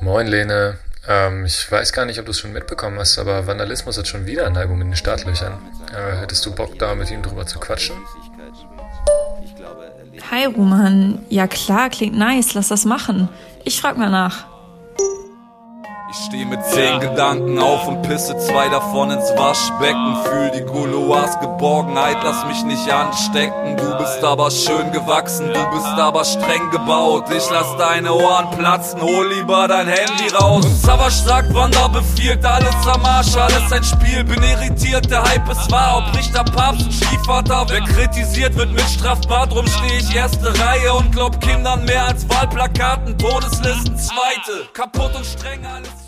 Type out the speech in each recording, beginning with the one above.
Moin Lene, ähm, ich weiß gar nicht, ob du es schon mitbekommen hast, aber Vandalismus hat schon wieder ein Album in den Startlöchern. Äh, hättest du Bock, da mit ihm drüber zu quatschen? Hi Roman, ja klar, klingt nice, lass das machen. Ich frag mal nach. Steh mit zehn Gedanken auf und pisse zwei davon ins Waschbecken. Fühl die Gouloirs Geborgenheit, lass mich nicht anstecken. Du bist aber schön gewachsen, du bist aber streng gebaut. Ich lass deine Ohren platzen, hol lieber dein Handy raus. Und Savage sagt, Wander befiehlt, alles am Arsch, alles ein Spiel. Bin irritiert, der Hype ist wahr, ob Richter, Papst und Stiefvater. Wer kritisiert, wird mit strafbar, drum steh ich erste Reihe und glaub Kindern mehr als Wahlplakaten. Todeslisten zweite, kaputt und streng alles.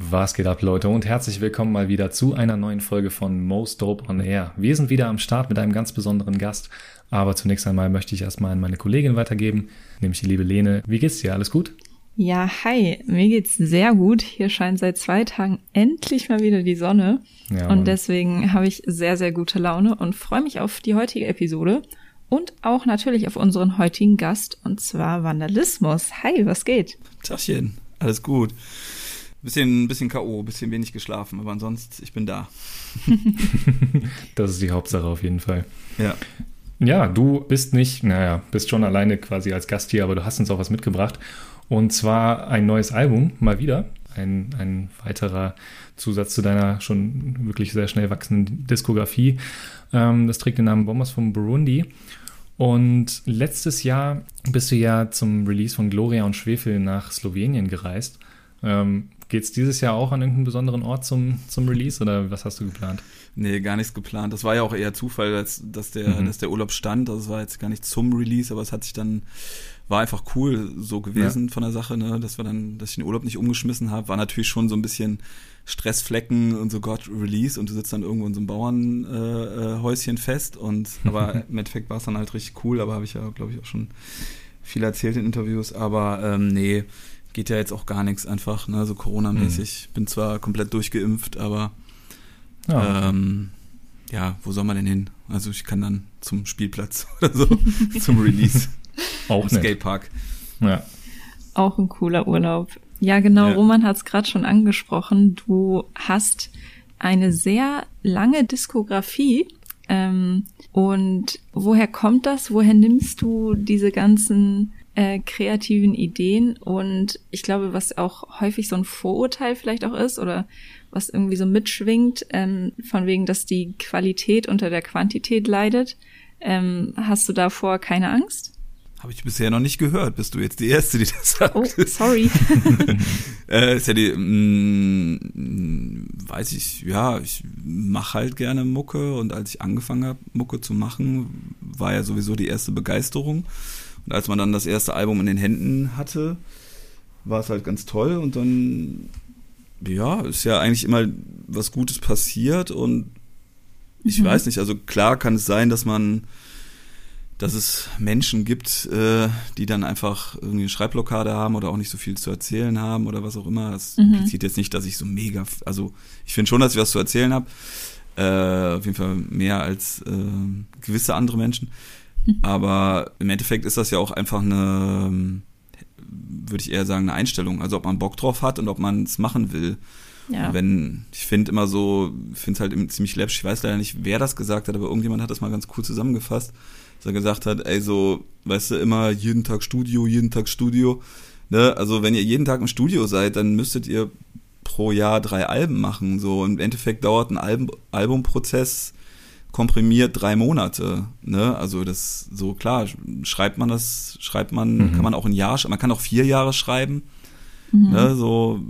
Was geht ab, Leute, und herzlich willkommen mal wieder zu einer neuen Folge von Most Dope on Air. Wir sind wieder am Start mit einem ganz besonderen Gast, aber zunächst einmal möchte ich erstmal an meine Kollegin weitergeben, nämlich die liebe Lene. Wie geht's dir? Alles gut? Ja, hi, mir geht's sehr gut. Hier scheint seit zwei Tagen endlich mal wieder die Sonne. Ja, und deswegen habe ich sehr, sehr gute Laune und freue mich auf die heutige Episode und auch natürlich auf unseren heutigen Gast, und zwar Vandalismus. Hi, was geht? Tachchen, alles gut. Bisschen, bisschen K.O., bisschen wenig geschlafen, aber ansonsten, ich bin da. das ist die Hauptsache auf jeden Fall. Ja. Ja, du bist nicht, naja, bist schon alleine quasi als Gast hier, aber du hast uns auch was mitgebracht. Und zwar ein neues Album, mal wieder. Ein, ein weiterer Zusatz zu deiner schon wirklich sehr schnell wachsenden Diskografie. Ähm, das trägt den Namen Bombers von Burundi. Und letztes Jahr bist du ja zum Release von Gloria und Schwefel nach Slowenien gereist. Ähm, Geht es dieses Jahr auch an irgendeinen besonderen Ort zum, zum Release oder was hast du geplant? Nee, gar nichts geplant. Das war ja auch eher Zufall, dass, dass, der, mhm. dass der Urlaub stand. Das war jetzt gar nicht zum Release, aber es hat sich dann, war einfach cool so gewesen ja. von der Sache, ne? dass wir dann, dass ich den Urlaub nicht umgeschmissen habe. War natürlich schon so ein bisschen Stressflecken und so Gott Release und du sitzt dann irgendwo in so einem Bauernhäuschen äh, fest und aber im Endeffekt war es dann halt richtig cool, aber habe ich ja, glaube ich, auch schon viel erzählt in Interviews. Aber ähm, nee, geht ja jetzt auch gar nichts einfach, ne, so Corona-mäßig. Mhm. Bin zwar komplett durchgeimpft, aber ja. Ähm, ja, wo soll man denn hin? Also ich kann dann zum Spielplatz oder so, zum Release. Auch Im Skatepark. Ja. Auch ein cooler Urlaub. Ja, genau, ja. Roman hat es gerade schon angesprochen. Du hast eine sehr lange Diskografie. Ähm, und woher kommt das? Woher nimmst du diese ganzen äh, kreativen Ideen und ich glaube, was auch häufig so ein Vorurteil vielleicht auch ist oder was irgendwie so mitschwingt, ähm, von wegen, dass die Qualität unter der Quantität leidet. Ähm, hast du davor keine Angst? Habe ich bisher noch nicht gehört. Bist du jetzt die Erste, die das sagt? Oh, sorry. äh, ist ja die, mh, mm, weiß ich, ja, ich mache halt gerne Mucke und als ich angefangen habe, Mucke zu machen, war ja sowieso die erste Begeisterung. Und als man dann das erste Album in den Händen hatte, war es halt ganz toll und dann, ja, ist ja eigentlich immer was Gutes passiert und ich mhm. weiß nicht, also klar kann es sein, dass man, dass es Menschen gibt, äh, die dann einfach irgendwie eine Schreibblockade haben oder auch nicht so viel zu erzählen haben oder was auch immer. Das mhm. impliziert jetzt nicht, dass ich so mega, also ich finde schon, dass ich was zu erzählen habe. Äh, auf jeden Fall mehr als äh, gewisse andere Menschen. Aber im Endeffekt ist das ja auch einfach eine, würde ich eher sagen, eine Einstellung. Also ob man Bock drauf hat und ob man es machen will. Ja. Wenn, ich finde immer so, ich finde es halt ziemlich läppisch, ich weiß leider nicht, wer das gesagt hat, aber irgendjemand hat das mal ganz cool zusammengefasst, dass er gesagt hat, ey, so, weißt du, immer jeden Tag Studio, jeden Tag Studio. Ne? Also wenn ihr jeden Tag im Studio seid, dann müsstet ihr pro Jahr drei Alben machen. So, im Endeffekt dauert ein Album, Albumprozess komprimiert drei Monate. Ne? Also das so klar, schreibt man das, schreibt man, mhm. kann man auch ein Jahr, man kann auch vier Jahre schreiben. Mhm. Ne? So,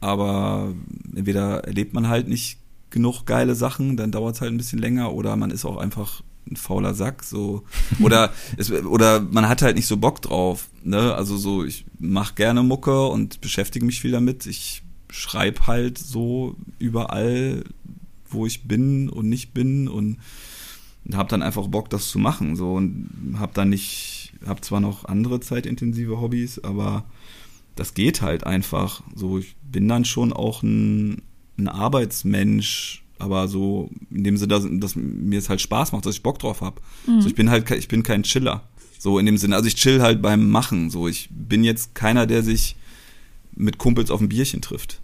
aber entweder erlebt man halt nicht genug geile Sachen, dann dauert es halt ein bisschen länger, oder man ist auch einfach ein fauler Sack, so oder es, oder man hat halt nicht so Bock drauf. Ne? Also so, ich mache gerne Mucke und beschäftige mich viel damit. Ich schreibe halt so überall wo ich bin und nicht bin und, und habe dann einfach Bock, das zu machen. So und habe dann nicht, habe zwar noch andere zeitintensive Hobbys, aber das geht halt einfach. So, ich bin dann schon auch ein, ein Arbeitsmensch, aber so in dem Sinne, dass, dass mir es halt Spaß macht, dass ich Bock drauf habe. Mhm. So, ich bin halt, ich bin kein Chiller. So in dem Sinne. Also ich chill halt beim Machen. So, ich bin jetzt keiner, der sich mit Kumpels auf ein Bierchen trifft.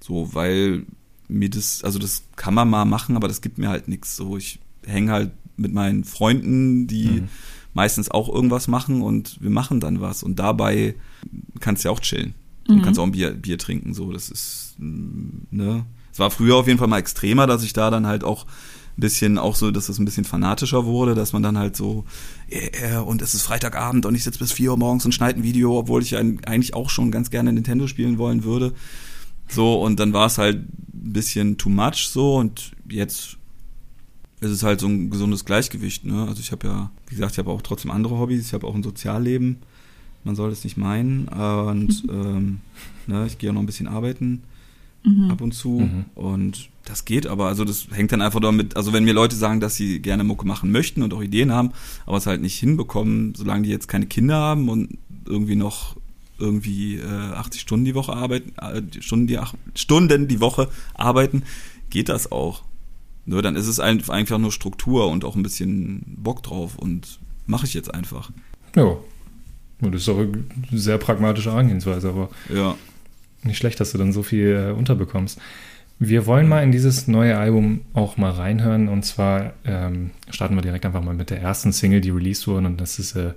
So, weil mir das, also das kann man mal machen, aber das gibt mir halt nichts. So, ich hänge halt mit meinen Freunden, die mhm. meistens auch irgendwas machen und wir machen dann was. Und dabei kannst du ja auch chillen. Und mhm. kannst auch ein Bier, Bier trinken. So, das ist, ne. Es war früher auf jeden Fall mal extremer, dass ich da dann halt auch ein bisschen auch so, dass es ein bisschen fanatischer wurde, dass man dann halt so, yeah, und es ist Freitagabend und ich sitze bis vier Uhr morgens und schneide ein Video, obwohl ich eigentlich auch schon ganz gerne Nintendo spielen wollen würde. So, und dann war es halt ein bisschen too much so und jetzt ist es halt so ein gesundes Gleichgewicht, ne? Also ich habe ja, wie gesagt, ich habe auch trotzdem andere Hobbys, ich habe auch ein Sozialleben. Man soll es nicht meinen. Und ähm, ne, ich gehe auch noch ein bisschen arbeiten mhm. ab und zu. Mhm. Und das geht aber. Also das hängt dann einfach damit, also wenn mir Leute sagen, dass sie gerne Mucke machen möchten und auch Ideen haben, aber es halt nicht hinbekommen, solange die jetzt keine Kinder haben und irgendwie noch irgendwie äh, 80 Stunden die Woche arbeiten, äh, Stunden, die, Stunden die Woche arbeiten, geht das auch. Nur dann ist es einfach nur Struktur und auch ein bisschen Bock drauf und mache ich jetzt einfach. Ja. Das ist auch eine sehr pragmatische Herangehensweise, aber ja. nicht schlecht, dass du dann so viel äh, unterbekommst. Wir wollen mal in dieses neue Album auch mal reinhören und zwar ähm, starten wir direkt einfach mal mit der ersten Single, die released wurde und das ist äh,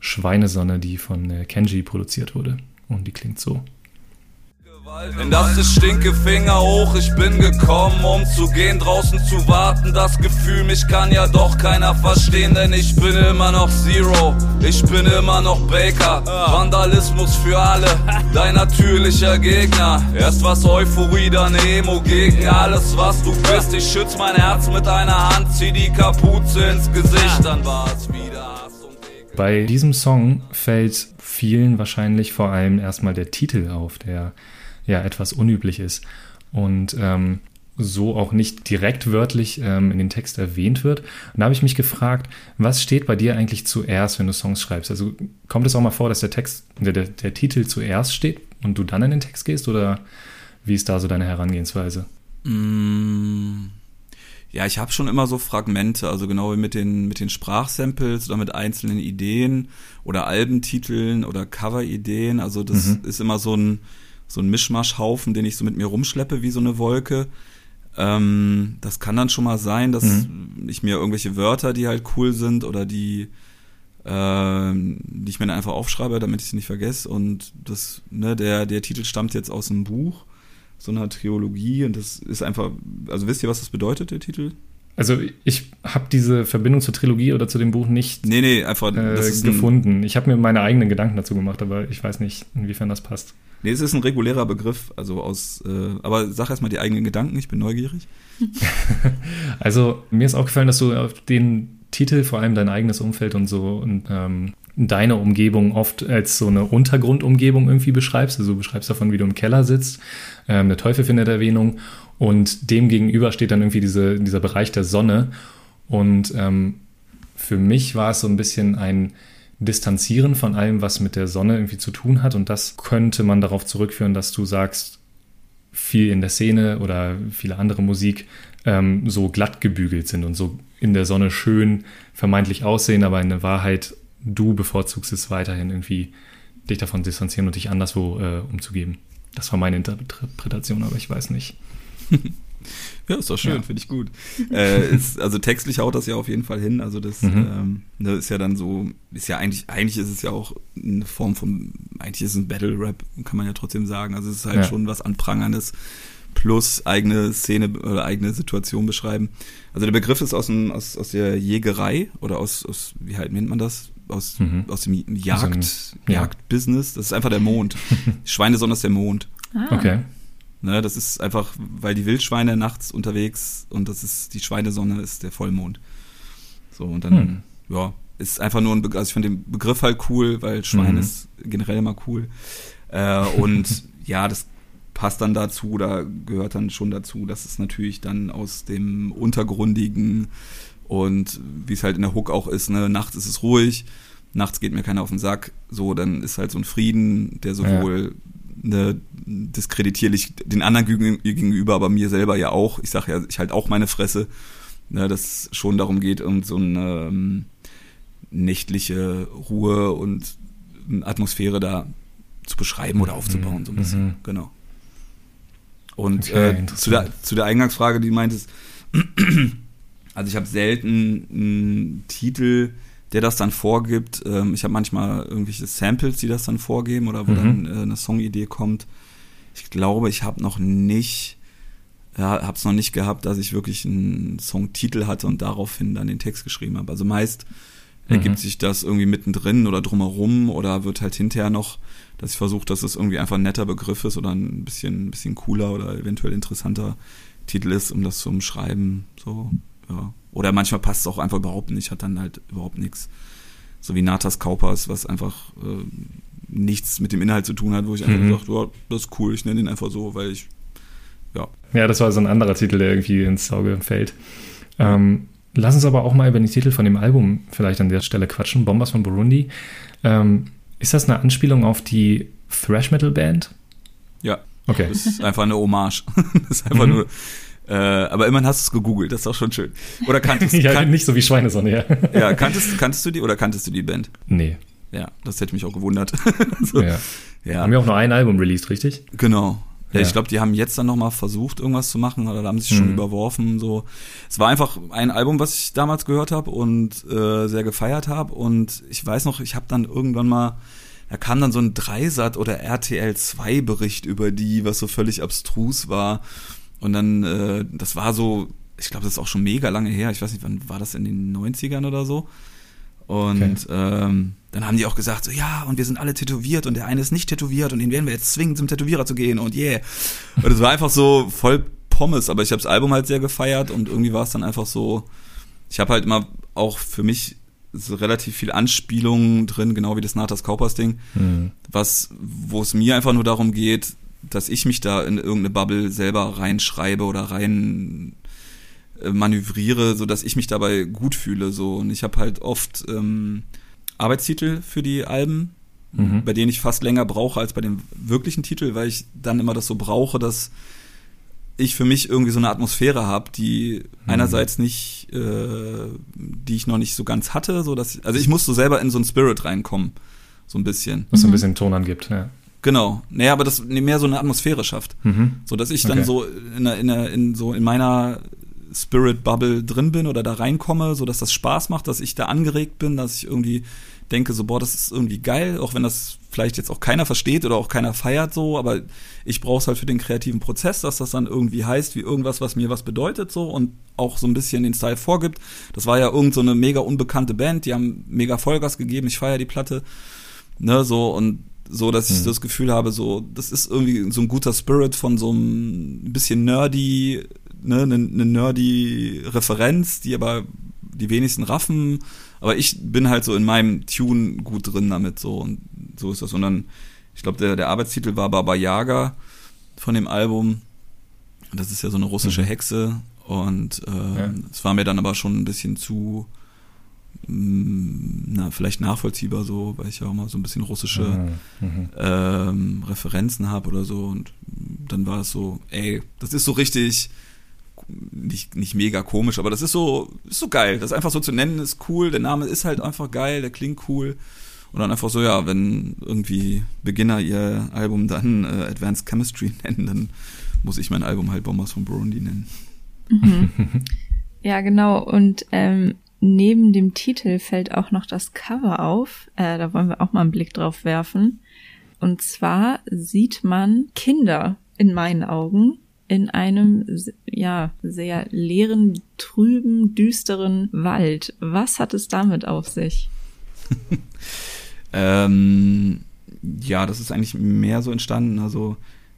Schweinesonne, die von äh, Kenji produziert wurde und die klingt so. In das ist Stinkefinger hoch, ich bin gekommen, um zu gehen, draußen zu warten. Das Gefühl, mich kann ja doch keiner verstehen, denn ich bin immer noch Zero, ich bin immer noch Baker. Vandalismus für alle, dein natürlicher Gegner. Erst was Euphorie, dann Emo gegen alles, was du bist. Ich schütz mein Herz mit einer Hand, zieh die Kapuze ins Gesicht, dann war es wieder. Bei diesem Song fällt vielen wahrscheinlich vor allem erstmal der Titel auf, der ja etwas unüblich ist und ähm, so auch nicht direkt wörtlich ähm, in den Text erwähnt wird. Und da habe ich mich gefragt, was steht bei dir eigentlich zuerst, wenn du Songs schreibst? Also kommt es auch mal vor, dass der Text, der, der, der Titel zuerst steht und du dann in den Text gehst oder wie ist da so deine Herangehensweise? Mm. Ja, ich habe schon immer so Fragmente, also genau wie mit den, mit den Sprachsamples oder mit einzelnen Ideen oder Albentiteln oder Coverideen. Also das mhm. ist immer so ein, so ein Mischmaschhaufen, den ich so mit mir rumschleppe wie so eine Wolke. Ähm, das kann dann schon mal sein, dass mhm. ich mir irgendwelche Wörter, die halt cool sind oder die, äh, die ich mir dann einfach aufschreibe, damit ich sie nicht vergesse. Und das, ne, der, der Titel stammt jetzt aus einem Buch, so einer Triologie. Und das ist einfach, also wisst ihr, was das bedeutet, der Titel? Also ich habe diese Verbindung zur Trilogie oder zu dem Buch nicht nee, nee, einfach, äh, gefunden. Ich habe mir meine eigenen Gedanken dazu gemacht, aber ich weiß nicht, inwiefern das passt. Nee, es ist ein regulärer Begriff, also aus, äh, aber sag erstmal die eigenen Gedanken, ich bin neugierig. also mir ist auch gefallen, dass du auf den Titel, vor allem dein eigenes Umfeld und so und ähm, deine Umgebung oft als so eine Untergrundumgebung irgendwie beschreibst. Also du beschreibst davon, wie du im Keller sitzt. Ähm, der Teufel findet Erwähnung und dem gegenüber steht dann irgendwie diese, dieser Bereich der Sonne. Und ähm, für mich war es so ein bisschen ein Distanzieren von allem, was mit der Sonne irgendwie zu tun hat. Und das könnte man darauf zurückführen, dass du sagst, viel in der Szene oder viele andere Musik ähm, so glatt gebügelt sind und so in der Sonne schön vermeintlich aussehen, aber in der Wahrheit du bevorzugst es weiterhin irgendwie dich davon distanzieren und dich anderswo äh, umzugeben. Das war meine Interpretation, aber ich weiß nicht. ja, ist doch schön, ja. finde ich gut. äh, ist, also textlich haut das ja auf jeden Fall hin. Also das mhm. ähm, das ne, ist ja dann so, ist ja eigentlich, eigentlich ist es ja auch eine Form von, eigentlich ist es ein Battle Rap, kann man ja trotzdem sagen. Also es ist halt ja. schon was Anprangerndes plus eigene Szene oder eigene Situation beschreiben. Also der Begriff ist aus, dem, aus, aus der Jägerei oder aus, aus, wie halt nennt man das? Aus, mhm. aus dem Jagd, also ein, Jagdbusiness. Das ist einfach der Mond. Schweinesonne ist der Mond. Ah. Okay. Ne, das ist einfach, weil die Wildschweine nachts unterwegs und das ist die Schweinesonne ist der Vollmond. So und dann, hm. ja, ist einfach nur ein Begriff, also ich finde den Begriff halt cool, weil Schwein mhm. ist generell immer cool. Äh, und ja, das passt dann dazu oder gehört dann schon dazu, dass es natürlich dann aus dem Untergrundigen und wie es halt in der Hook auch ist, ne, nachts ist es ruhig, nachts geht mir keiner auf den Sack, so, dann ist halt so ein Frieden, der sowohl ja ne, diskreditiere ich den anderen gegenüber, aber mir selber ja auch. Ich sage ja, ich halt auch meine Fresse, ne, dass es schon darum geht, um so ein, ähm, nächtliche Ruhe und Atmosphäre da zu beschreiben oder aufzubauen, so ein bisschen. Mhm. Genau. Und Okay, äh, zu, der, zu der Eingangsfrage, die meintest, also ich habe selten einen Titel, der das dann vorgibt. Ähm, ich habe manchmal irgendwelche Samples, die das dann vorgeben oder wo Mhm. dann äh, eine Songidee kommt. Ich glaube, ich habe noch nicht, ja, habe es noch nicht gehabt, dass ich wirklich einen Songtitel hatte und daraufhin dann den Text geschrieben habe. Also meist ergibt Mhm. sich das irgendwie mittendrin oder drumherum oder wird halt hinterher noch, dass ich versuche, dass es irgendwie einfach ein netter Begriff ist oder ein bisschen, ein bisschen cooler oder eventuell interessanter Titel ist, um das zu umschreiben. So, ja. Oder manchmal passt es auch einfach überhaupt nicht, hat dann halt überhaupt nichts. So wie Natas Kaupers, was einfach äh, nichts mit dem Inhalt zu tun hat, wo ich einfach Mhm. gesagt ja, das ist cool, ich nenne ihn einfach so, weil ich, ja. Ja, das war so ein anderer Titel, der irgendwie ins Auge fällt. Ähm, lass uns aber auch mal über den Titel von dem Album vielleicht an der Stelle quatschen. Bombers von Burundi. Ähm, ist das eine Anspielung auf die Thrash Metal Band? Ja, Okay. das ist einfach eine Hommage. das ist einfach Mhm. nur, äh, aber immerhin hast du es gegoogelt, das ist auch schon schön. Oder kanntest, ja, kan nicht so wie Schweinesonne, ja. ja, kanntest, kanntest du die oder kanntest du die Band? nee. Ja, das hätte mich auch gewundert. so, Ja. ja. Haben ja auch nur ein Album released, richtig? Genau. Ja, Ja. Ich glaube, die haben jetzt dann nochmal versucht, irgendwas zu machen, oder da haben sie sich schon Mhm. überworfen. So, Es war einfach ein Album, was ich damals gehört habe und äh, sehr gefeiert habe. Und ich weiß noch, ich habe dann irgendwann mal, da kam dann so ein Dreisat oder RTL 2 Bericht über die, was so völlig abstrus war. Und dann, äh, das war so, ich glaube, das ist auch schon mega lange her. Ich weiß nicht, wann war das in den 90ern oder so? Und Okay. ähm, dann haben die auch gesagt, so ja, und wir sind alle tätowiert und der eine ist nicht tätowiert und den werden wir jetzt zwingen, zum Tätowierer zu gehen und yeah. Und es war einfach so voll Pommes, aber ich habe das Album halt sehr gefeiert und irgendwie war es dann einfach so, ich habe halt immer auch für mich so relativ viel Anspielungen drin, genau wie das Natas Kaupers Ding, Mhm. was, wo es mir einfach nur darum geht, dass ich mich da in irgendeine Bubble selber reinschreibe oder rein äh, manövriere, so dass ich mich dabei gut fühle. So und ich habe halt oft ähm, Arbeitstitel für die Alben, Mhm. bei denen ich fast länger brauche als bei dem wirklichen Titel, weil ich dann immer das so brauche, dass ich für mich irgendwie so eine Atmosphäre habe, die einerseits nicht, äh, die ich noch nicht so ganz hatte, so dass also ich muss so selber in so einen Spirit reinkommen, so ein bisschen. Was so ein bisschen Ton angibt, ja. Genau. Naja, aber das mehr so eine Atmosphäre schafft. Mhm. So dass ich dann Okay. so in, einer- in, einer- in so in meiner Spirit Bubble drin bin oder da reinkomme, so dass das Spaß macht, dass ich da angeregt bin, dass ich irgendwie denke so boah, das ist irgendwie geil, auch wenn das vielleicht jetzt auch keiner versteht oder auch keiner feiert so, aber ich brauche es halt für den kreativen Prozess, dass das dann irgendwie heißt wie irgendwas, was mir was bedeutet so und auch so ein bisschen den Style vorgibt. Das war ja irgend so eine mega unbekannte Band, die haben mega Vollgas gegeben, ich feiere die Platte, ne, so und so, dass ich Mhm. das Gefühl habe, so, das ist irgendwie so ein guter Spirit von so einem bisschen nerdy, ne, eine ne nerdy Referenz, die aber die wenigsten raffen. Aber ich bin halt so in meinem Tune gut drin damit, so, und so ist das. Und dann, ich glaube, der, der Arbeitstitel war Baba Yaga von dem Album. Das ist ja so eine russische Mhm. Hexe. Und äh, Ja. es war mir dann aber schon ein bisschen zu, na, vielleicht nachvollziehbar so, weil ich ja auch mal so ein bisschen russische Mhm. Mhm. ähm, Referenzen habe oder so und dann war es so, ey, das ist so richtig nicht, nicht mega komisch, aber das ist so, ist so geil. Das einfach so zu nennen ist cool. Der Name ist halt einfach geil, der klingt cool. Und dann einfach so, ja, wenn irgendwie Beginner ihr Album dann äh, Advanced Chemistry nennen, dann muss ich mein Album halt Bombers von Burundi nennen. Mhm. Ja, genau. Und ähm, neben dem Titel fällt auch noch das Cover auf. Äh, da wollen wir auch mal einen Blick drauf werfen. Und zwar sieht man Kinder in meinen Augen in einem ja sehr leeren, trüben, düsteren Wald. Was hat es damit auf sich? Ähm, ja, das ist eigentlich mehr so entstanden. Also,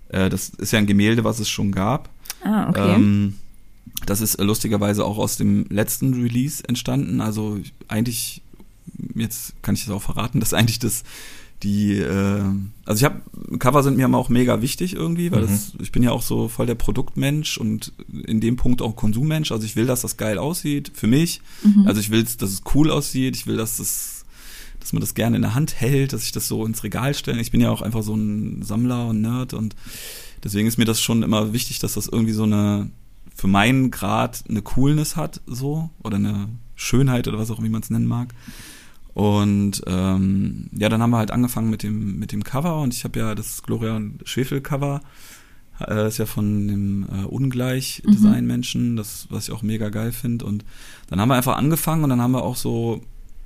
äh, das ist ja ein Gemälde, was es schon gab. Ah, okay. Ähm, das ist äh, lustigerweise auch aus dem letzten Release entstanden. Also eigentlich, jetzt kann ich das auch verraten, dass eigentlich das die, äh, also ich habe Cover sind mir immer auch mega wichtig irgendwie, weil Mhm. das, ich bin ja auch so voll der Produktmensch und in dem Punkt auch Konsummensch. Also ich will, dass das geil aussieht für mich. Mhm. Also ich will, dass es cool aussieht. Ich will, dass das, dass man das gerne in der Hand hält, dass ich das so ins Regal stelle. Ich bin ja auch einfach so ein Sammler und Nerd und deswegen ist mir das schon immer wichtig, dass das irgendwie so eine für meinen Grad eine Coolness hat, so oder eine Schönheit oder was auch immer man es nennen mag. Und ähm, ja, dann haben wir halt angefangen mit dem, mit dem Cover und ich habe ja das Gloria und Schwefel Cover, äh, ist ja von dem äh, Ungleich-Design-Menschen, das, was ich auch mega geil finde. Und dann haben wir einfach angefangen und dann haben wir auch so,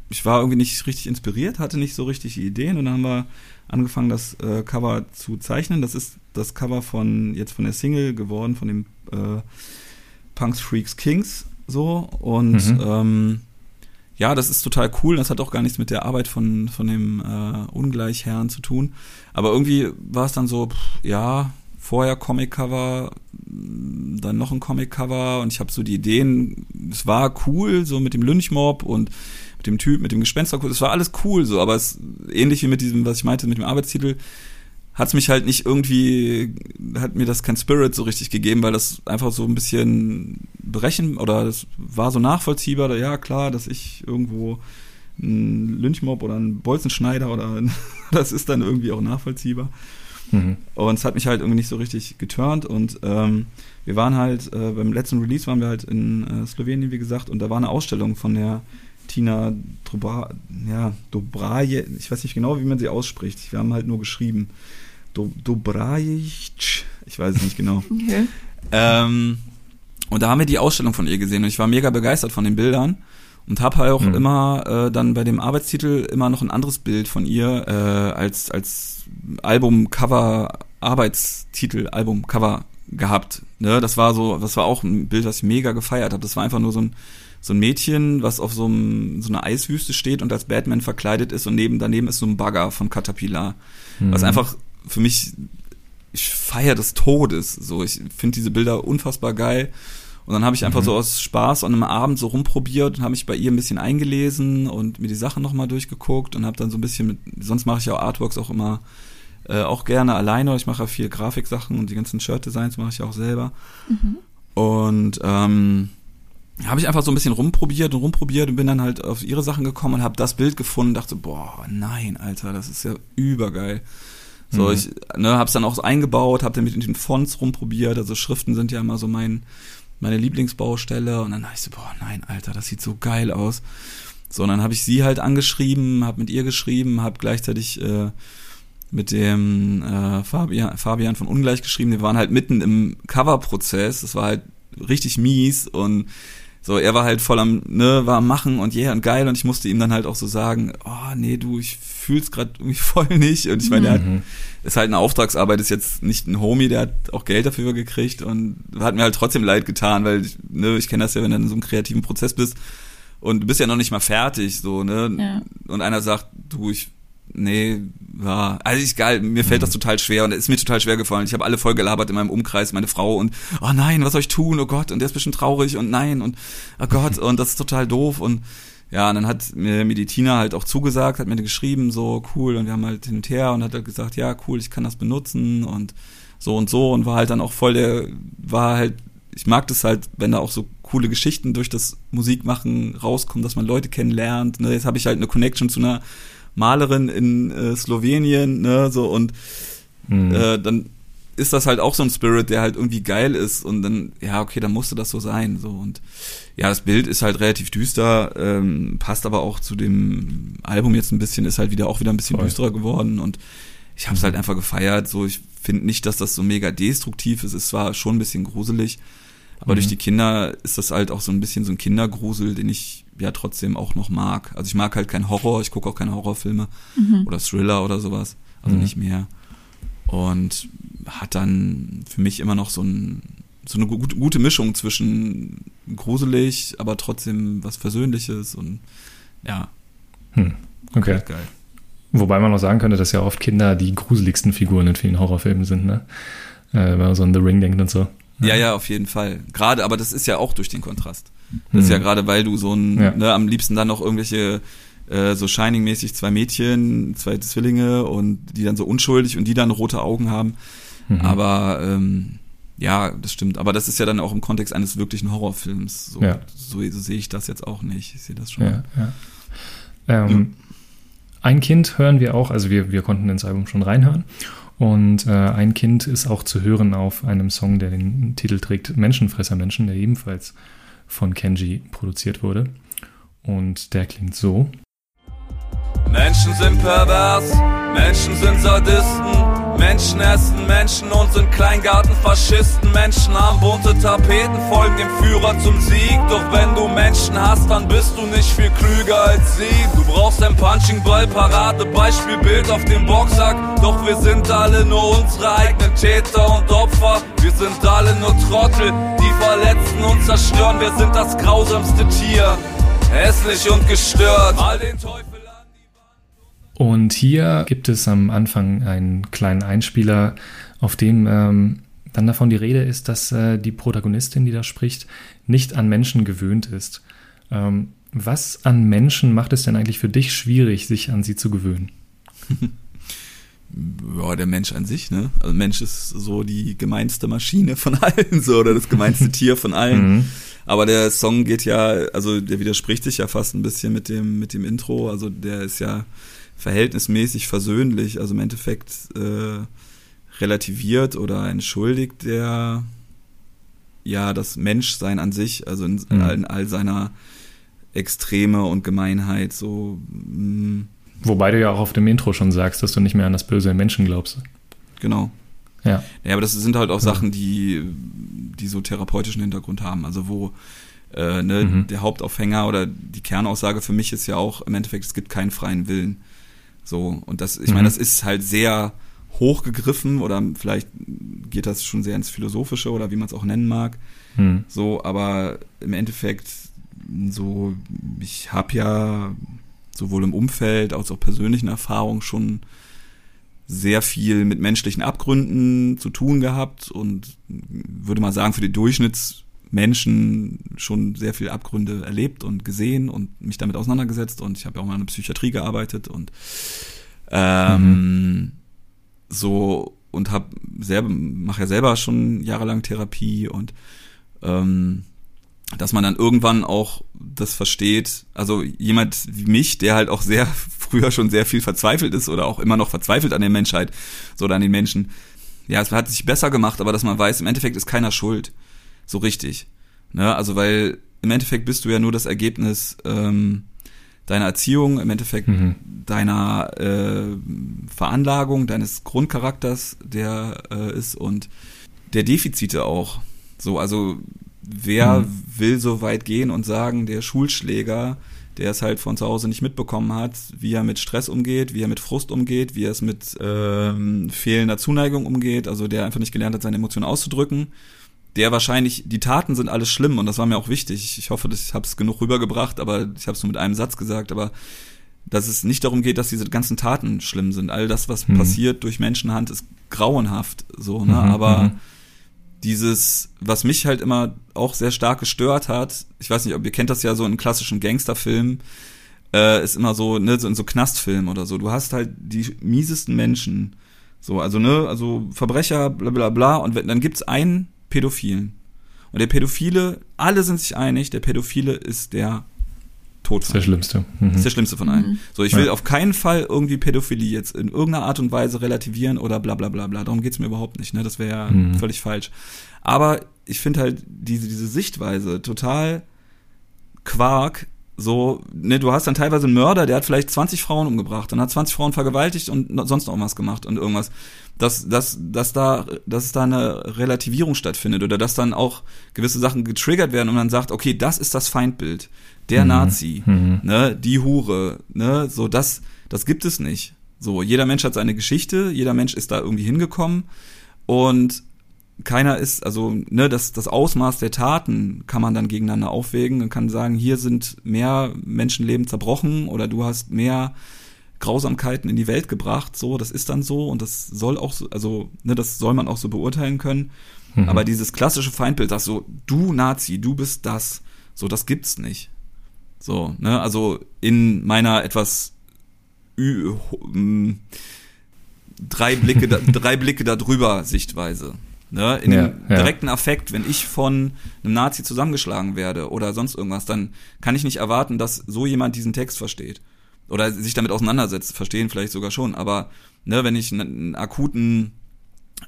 ich war irgendwie nicht richtig inspiriert, hatte nicht so richtig Ideen und dann haben wir angefangen, das äh, Cover zu zeichnen. Das ist das Cover von jetzt von der Single geworden, von dem äh, Punks Freaks Kings so und Mhm. ähm, ja, das ist total cool. Das hat auch gar nichts mit der Arbeit von, von dem äh, Ungleichherrn zu tun. Aber irgendwie war es dann so, pff, ja, vorher Comic-Cover, dann noch ein Comic-Cover und ich habe so die Ideen, es war cool, so mit dem Lynchmob und mit dem Typ, mit dem Gespensterkurs, es war alles cool, so, aber es ähnlich wie mit diesem, was ich meinte, mit dem Arbeitstitel, hat es mich halt nicht irgendwie, hat mir das kein Spirit so richtig gegeben, weil das einfach so ein bisschen brechen oder das war so nachvollziehbar, ja klar, dass ich irgendwo ein Lynchmob oder ein Bolzenschneider oder ein, das ist dann irgendwie auch nachvollziehbar. Mhm. Und es hat mich halt irgendwie nicht so richtig geturnt und ähm, wir waren halt, äh, beim letzten Release waren wir halt in äh, Slowenien, wie gesagt, und da war eine Ausstellung von der Tina Drobra, ja, Dobraje, ich weiß nicht genau, wie man sie ausspricht. Wir haben halt nur geschrieben. Do, Dobrajic, ich weiß es nicht genau. Okay. Ähm, und da haben wir die Ausstellung von ihr gesehen und ich war mega begeistert von den Bildern und habe halt auch Mhm. immer äh, dann bei dem Arbeitstitel immer noch ein anderes Bild von ihr äh, als als Albumcover Arbeitstitel Albumcover gehabt. Ne, das war so, das war auch ein Bild, was ich mega gefeiert habe. Das war einfach nur so ein so ein Mädchen, was auf so, einem, so einer Eiswüste steht und als Batman verkleidet ist und neben daneben ist so ein Bagger von Caterpillar, was Mhm. einfach für mich ich feiere des Todes. So, ich finde diese Bilder unfassbar geil. Und dann habe ich einfach Mhm. so aus Spaß an einem Abend so rumprobiert und habe mich bei ihr ein bisschen eingelesen und mir die Sachen nochmal durchgeguckt und habe dann so ein bisschen mit, sonst mache ich ja Artworks auch immer äh, auch gerne alleine. Ich mache ja viel Grafiksachen und die ganzen Shirt-Designs mache ich auch selber. Und ähm, habe ich einfach so ein bisschen rumprobiert und rumprobiert und bin dann halt auf ihre Sachen gekommen und habe das Bild gefunden und dachte, boah, nein, Alter, das ist ja übergeil. So, Mhm. ich ne, hab's dann auch eingebaut, hab dann mit den Fonts rumprobiert, also Schriften sind ja immer so mein meine Lieblingsbaustelle und dann hab ich so, boah, nein, Alter, das sieht so geil aus. So, und dann habe ich sie halt angeschrieben, hab mit ihr geschrieben, hab gleichzeitig äh, mit dem äh, Fabian, Fabian von Ungleich geschrieben. Wir waren halt mitten im Coverprozess. Das war halt richtig mies und so, er war halt voll am, ne, war am Machen und yeah und geil und ich musste ihm dann halt auch so sagen, oh nee, du, ich fühl's gerade irgendwie voll nicht und ich meine, er hat, Mhm. ist halt eine Auftragsarbeit, ist jetzt nicht ein Homie, der hat auch Geld dafür gekriegt und hat mir halt trotzdem leid getan, weil ich, ne, ich kenne das ja, wenn du in so einem kreativen Prozess bist und du bist ja noch nicht mal fertig, so, ne, Ja. und einer sagt, du, ich, nee, ja, also ich, geil, mir fällt das total schwer und es ist mir total schwer gefallen. Ich habe alle voll gelabert in meinem Umkreis, meine Frau und, oh nein, was soll ich tun, oh Gott, und der ist bestimmt traurig und nein und, oh Gott, und das ist total doof und, ja, und dann hat mir, mir die Tina halt auch zugesagt, hat mir geschrieben, so cool, und wir haben halt hin und her und hat halt gesagt, ja, cool, ich kann das benutzen und so und so und war halt dann auch voll der, war halt, ich mag das halt, wenn da auch so coole Geschichten durch das Musikmachen rauskommen, dass man Leute kennenlernt. Ne? Jetzt habe ich halt eine Connection zu einer Malerin in äh, Slowenien, ne, so und Mhm. äh, dann ist das halt auch so ein Spirit, der halt irgendwie geil ist und dann, ja, okay, dann musste das so sein, so und ja, das Bild ist halt relativ düster, ähm, passt aber auch zu dem Album jetzt ein bisschen, ist halt wieder auch wieder ein bisschen Voll. düsterer geworden und ich habe es halt einfach gefeiert, so ich finde nicht, dass das so mega destruktiv ist, es ist zwar schon ein bisschen gruselig, aber Mhm. durch die Kinder ist das halt auch so ein bisschen so ein Kindergrusel, den ich ja trotzdem auch noch mag. Also ich mag halt keinen Horror, ich gucke auch keine Horrorfilme oder Thriller oder sowas, also Mhm. nicht mehr. Und hat dann für mich immer noch so, ein, so eine gute, gute Mischung zwischen gruselig, aber trotzdem was Versöhnliches und ja, Hm. Okay. halt geil. Wobei man auch sagen könnte, dass ja oft Kinder die gruseligsten Figuren in vielen Horrorfilmen sind, ne? Äh, wenn man so an The Ring denkt und so. Ja, ja, auf jeden Fall. Gerade, aber das ist ja auch durch den Kontrast. Das ist Mhm. ja gerade, weil du so ein, Ja. ne, am liebsten dann noch irgendwelche äh, so Shining-mäßig zwei Mädchen, zwei Zwillinge und die dann so unschuldig und die dann rote Augen haben. Mhm. Aber ähm, ja, das stimmt. Aber das ist ja dann auch im Kontext eines wirklichen Horrorfilms. So, Ja. so, so sehe ich das jetzt auch nicht. Ich sehe das schon. Ja, ja. Ähm, Ein Kind hören wir auch, also wir, wir konnten ins Album schon reinhören. Und äh, ein Kind ist auch zu hören auf einem Song, der den Titel trägt Menschenfresser Menschen, der ebenfalls von Kenji produziert wurde. Und der klingt so. Menschen sind pervers, Menschen sind Sadisten. Menschen essen Menschen und sind Kleingartenfaschisten. Menschen haben bunte Tapeten, folgen dem Führer zum Sieg. Doch wenn du Menschen hast, dann bist du nicht viel klüger als sie. Du brauchst ein Punching Ball, Parade, Beispielbild auf dem Boxsack. Doch wir sind alle nur unsere eigenen Täter und Opfer. Wir sind alle nur Trottel, die verletzen und zerstören. Wir sind das grausamste Tier, hässlich und gestört. All den Teufel und hier gibt es am Anfang einen kleinen Einspieler, auf dem ähm, dann davon die Rede ist, dass äh, die Protagonistin, die da spricht, nicht an Menschen gewöhnt ist. Ähm, was an Menschen macht es denn eigentlich für dich schwierig, sich an sie zu gewöhnen? ja, der Mensch an sich, ne? Also Mensch ist so die gemeinste Maschine von allen, so, oder das gemeinste Tier von allen. Mhm. Aber der Song geht ja, also der widerspricht sich ja fast ein bisschen mit dem, mit dem Intro. Also der ist ja verhältnismäßig versöhnlich, also im Endeffekt äh, relativiert oder entschuldigt der ja das Menschsein an sich, also in, mhm. in all seiner Extreme und Gemeinheit so. Mh. Mm. Wobei du ja auch auf dem Intro schon sagst, dass du nicht mehr an das Böse im Menschen glaubst. Genau. Ja. Ja, aber das sind halt auch. Sachen, die, die so therapeutischen Hintergrund haben. Also wo äh, ne, mhm. der Hauptaufhänger oder die Kernaussage für mich ist ja auch im Endeffekt, es gibt keinen freien Willen. So, und das, ich mhm. meine, das ist halt sehr hochgegriffen oder vielleicht geht das schon sehr ins Philosophische oder wie man es auch nennen mag. Mhm. So, aber im Endeffekt, so, ich habe ja sowohl im Umfeld als auch persönlichen Erfahrungen schon sehr viel mit menschlichen Abgründen zu tun gehabt und würde mal sagen, für die Durchschnitts Menschen schon sehr viel Abgründe erlebt und gesehen und mich damit auseinandergesetzt und ich habe ja auch mal in der Psychiatrie gearbeitet und ähm, mhm. so und habe selber mache ja selber schon jahrelang Therapie und ähm, dass man dann irgendwann auch das versteht, also jemand wie mich, der halt auch sehr früher schon sehr viel verzweifelt ist oder auch immer noch verzweifelt an der Menschheit so oder an den Menschen. Ja, es hat sich besser gemacht, aber dass man weiß, im Endeffekt ist keiner schuld so richtig. Ne? Also weil im Endeffekt bist du ja nur das Ergebnis ähm, deiner Erziehung, im Endeffekt mhm. deiner äh, Veranlagung, deines Grundcharakters, der äh, ist und der Defizite auch. So, also wer mhm. will so weit gehen und sagen, der Schulschläger, der es halt von zu Hause nicht mitbekommen hat, wie er mit Stress umgeht, wie er mit Frust umgeht, wie er es mit ähm, fehlender Zuneigung umgeht, also der einfach nicht gelernt hat, seine Emotionen auszudrücken der wahrscheinlich, die Taten sind alles schlimm und das war mir auch wichtig. Ich hoffe, ich habe es genug rübergebracht, aber ich habe es nur mit einem Satz gesagt, aber dass es nicht darum geht, dass diese ganzen Taten schlimm sind. All das, was mhm. passiert durch Menschenhand, ist grauenhaft, so, ne? Mhm, aber mhm. dieses, was mich halt immer auch sehr stark gestört hat, ich weiß nicht, ob ihr kennt das ja so in klassischen Gangsterfilmen, äh, ist immer so, ne, so in so Knastfilmen oder so. Du hast halt die miesesten Menschen, so, also, ne, also Verbrecher, bla bla bla, und dann gibt's einen Pädophilen. Und der Pädophile, alle sind sich einig, der Pädophile ist der Todfall. Ist der Schlimmste. Mhm. Ist der Schlimmste von allen. Mhm. So, ich will ja. auf keinen Fall irgendwie Pädophilie jetzt in irgendeiner Art und Weise relativieren oder bla bla bla bla. Darum geht's mir überhaupt nicht. Ne? Das wäre ja mhm. völlig falsch. Aber ich finde halt diese, diese Sichtweise total Quark, so, ne, du hast dann teilweise einen Mörder, der hat vielleicht 20 Frauen umgebracht und hat 20 Frauen vergewaltigt und sonst noch was gemacht und irgendwas. Dass, dass, dass da, dass da eine Relativierung stattfindet oder dass dann auch gewisse Sachen getriggert werden und man sagt, okay, das ist das Feindbild. Der mhm. Nazi, mhm. ne, die Hure, ne, so, das, das gibt es nicht. So, jeder Mensch hat seine Geschichte, jeder Mensch ist da irgendwie hingekommen und keiner ist, also ne, das, das Ausmaß der Taten kann man dann gegeneinander aufwägen und kann sagen, hier sind mehr Menschenleben zerbrochen oder du hast mehr Grausamkeiten in die Welt gebracht, so, das ist dann so und das soll auch so, also ne, das soll man auch so beurteilen können. Mhm. Aber dieses klassische Feindbild, das so, du Nazi, du bist das, so, das gibt's nicht. So, ne, also in meiner etwas ü, drei Blicke, drei Blicke darüber Sichtweise. Ne? In ja, dem direkten ja. Affekt, wenn ich von einem Nazi zusammengeschlagen werde oder sonst irgendwas, dann kann ich nicht erwarten, dass so jemand diesen Text versteht. Oder sich damit auseinandersetzt, verstehen vielleicht sogar schon. Aber ne, wenn ich einen, einen akuten,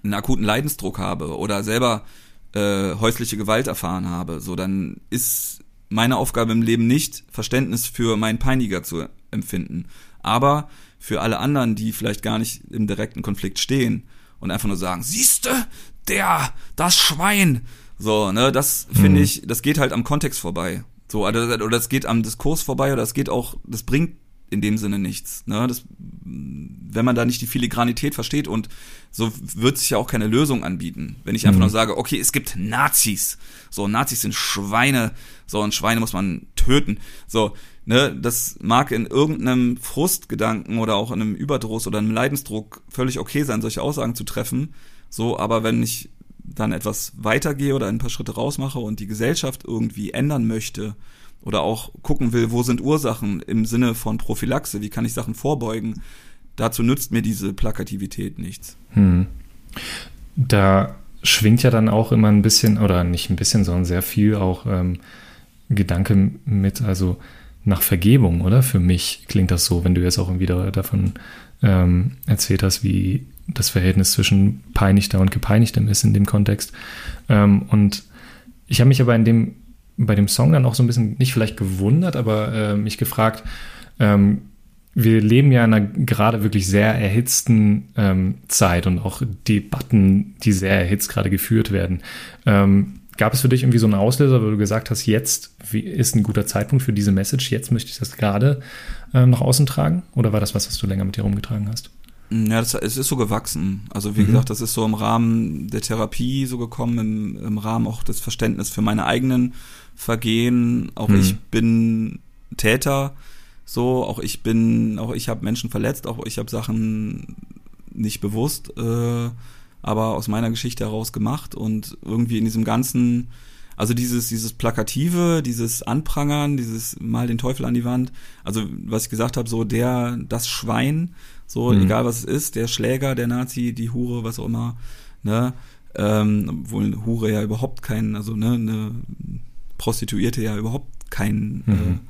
einen akuten Leidensdruck habe oder selber äh, häusliche Gewalt erfahren habe, so dann ist meine Aufgabe im Leben nicht, Verständnis für meinen Peiniger zu empfinden. Aber für alle anderen, die vielleicht gar nicht im direkten Konflikt stehen und einfach nur sagen, siehste, der, das Schwein. So, ne, das finde Mhm. ich, das geht halt am Kontext vorbei. So, oder, oder das geht am Diskurs vorbei, oder das geht auch, das bringt in dem Sinne nichts. Ne? Das, wenn man da nicht die Filigranität versteht und so wird sich ja auch keine Lösung anbieten. Wenn ich einfach Mhm. nur sage, okay, es gibt Nazis. So, Nazis sind Schweine. So, und Schweine muss man töten. So, ne, das mag in irgendeinem Frustgedanken oder auch in einem Überdruss oder einem Leidensdruck völlig okay sein, solche Aussagen zu treffen. So, aber wenn ich dann etwas weitergehe oder ein paar Schritte rausmache und die Gesellschaft irgendwie ändern möchte oder auch gucken will, wo sind Ursachen im Sinne von Prophylaxe, wie kann ich Sachen vorbeugen, dazu nützt mir diese Plakativität nichts. Hm. Da schwingt ja dann auch immer ein bisschen, oder nicht ein bisschen, sondern sehr viel auch ähm, Gedanke mit, also nach Vergebung, oder? Für mich klingt das so, wenn du jetzt auch da, davon ähm, erzählt hast, wie das Verhältnis zwischen Peinigter und Gepeinigtem ist in dem Kontext. Ähm, und ich habe mich aber in dem, bei dem Song dann auch so ein bisschen, nicht vielleicht gewundert, aber äh, mich gefragt, ähm, wir leben ja in einer gerade wirklich sehr erhitzten ähm, Zeit und auch Debatten, die sehr erhitzt gerade geführt werden. Ähm, gab es für dich irgendwie so einen Auslöser, wo du gesagt hast, jetzt ist ein guter Zeitpunkt für diese Message, jetzt möchte ich das gerade ähm, nach außen tragen? Oder war das was, was du länger mit dir rumgetragen hast? Ja, das, es ist so gewachsen. Also wie Mhm. gesagt, das ist so im Rahmen der Therapie so gekommen, im, im Rahmen auch des Verständnisses für meine eigenen Vergehen. Auch Mhm. ich bin Täter, so, auch ich bin, auch ich habe Menschen verletzt, auch ich habe Sachen nicht bewusst, äh, aber aus meiner Geschichte heraus gemacht und irgendwie in diesem ganzen, also dieses, dieses Plakative, dieses Anprangern, dieses mal den Teufel an die Wand, also was ich gesagt habe, so der, das Schwein, so Mhm. egal was es ist, der Schläger, der Nazi, die Hure, was auch immer, ne, ähm, obwohl Hure ja überhaupt kein, also ne, eine Prostituierte ja überhaupt kein Mhm.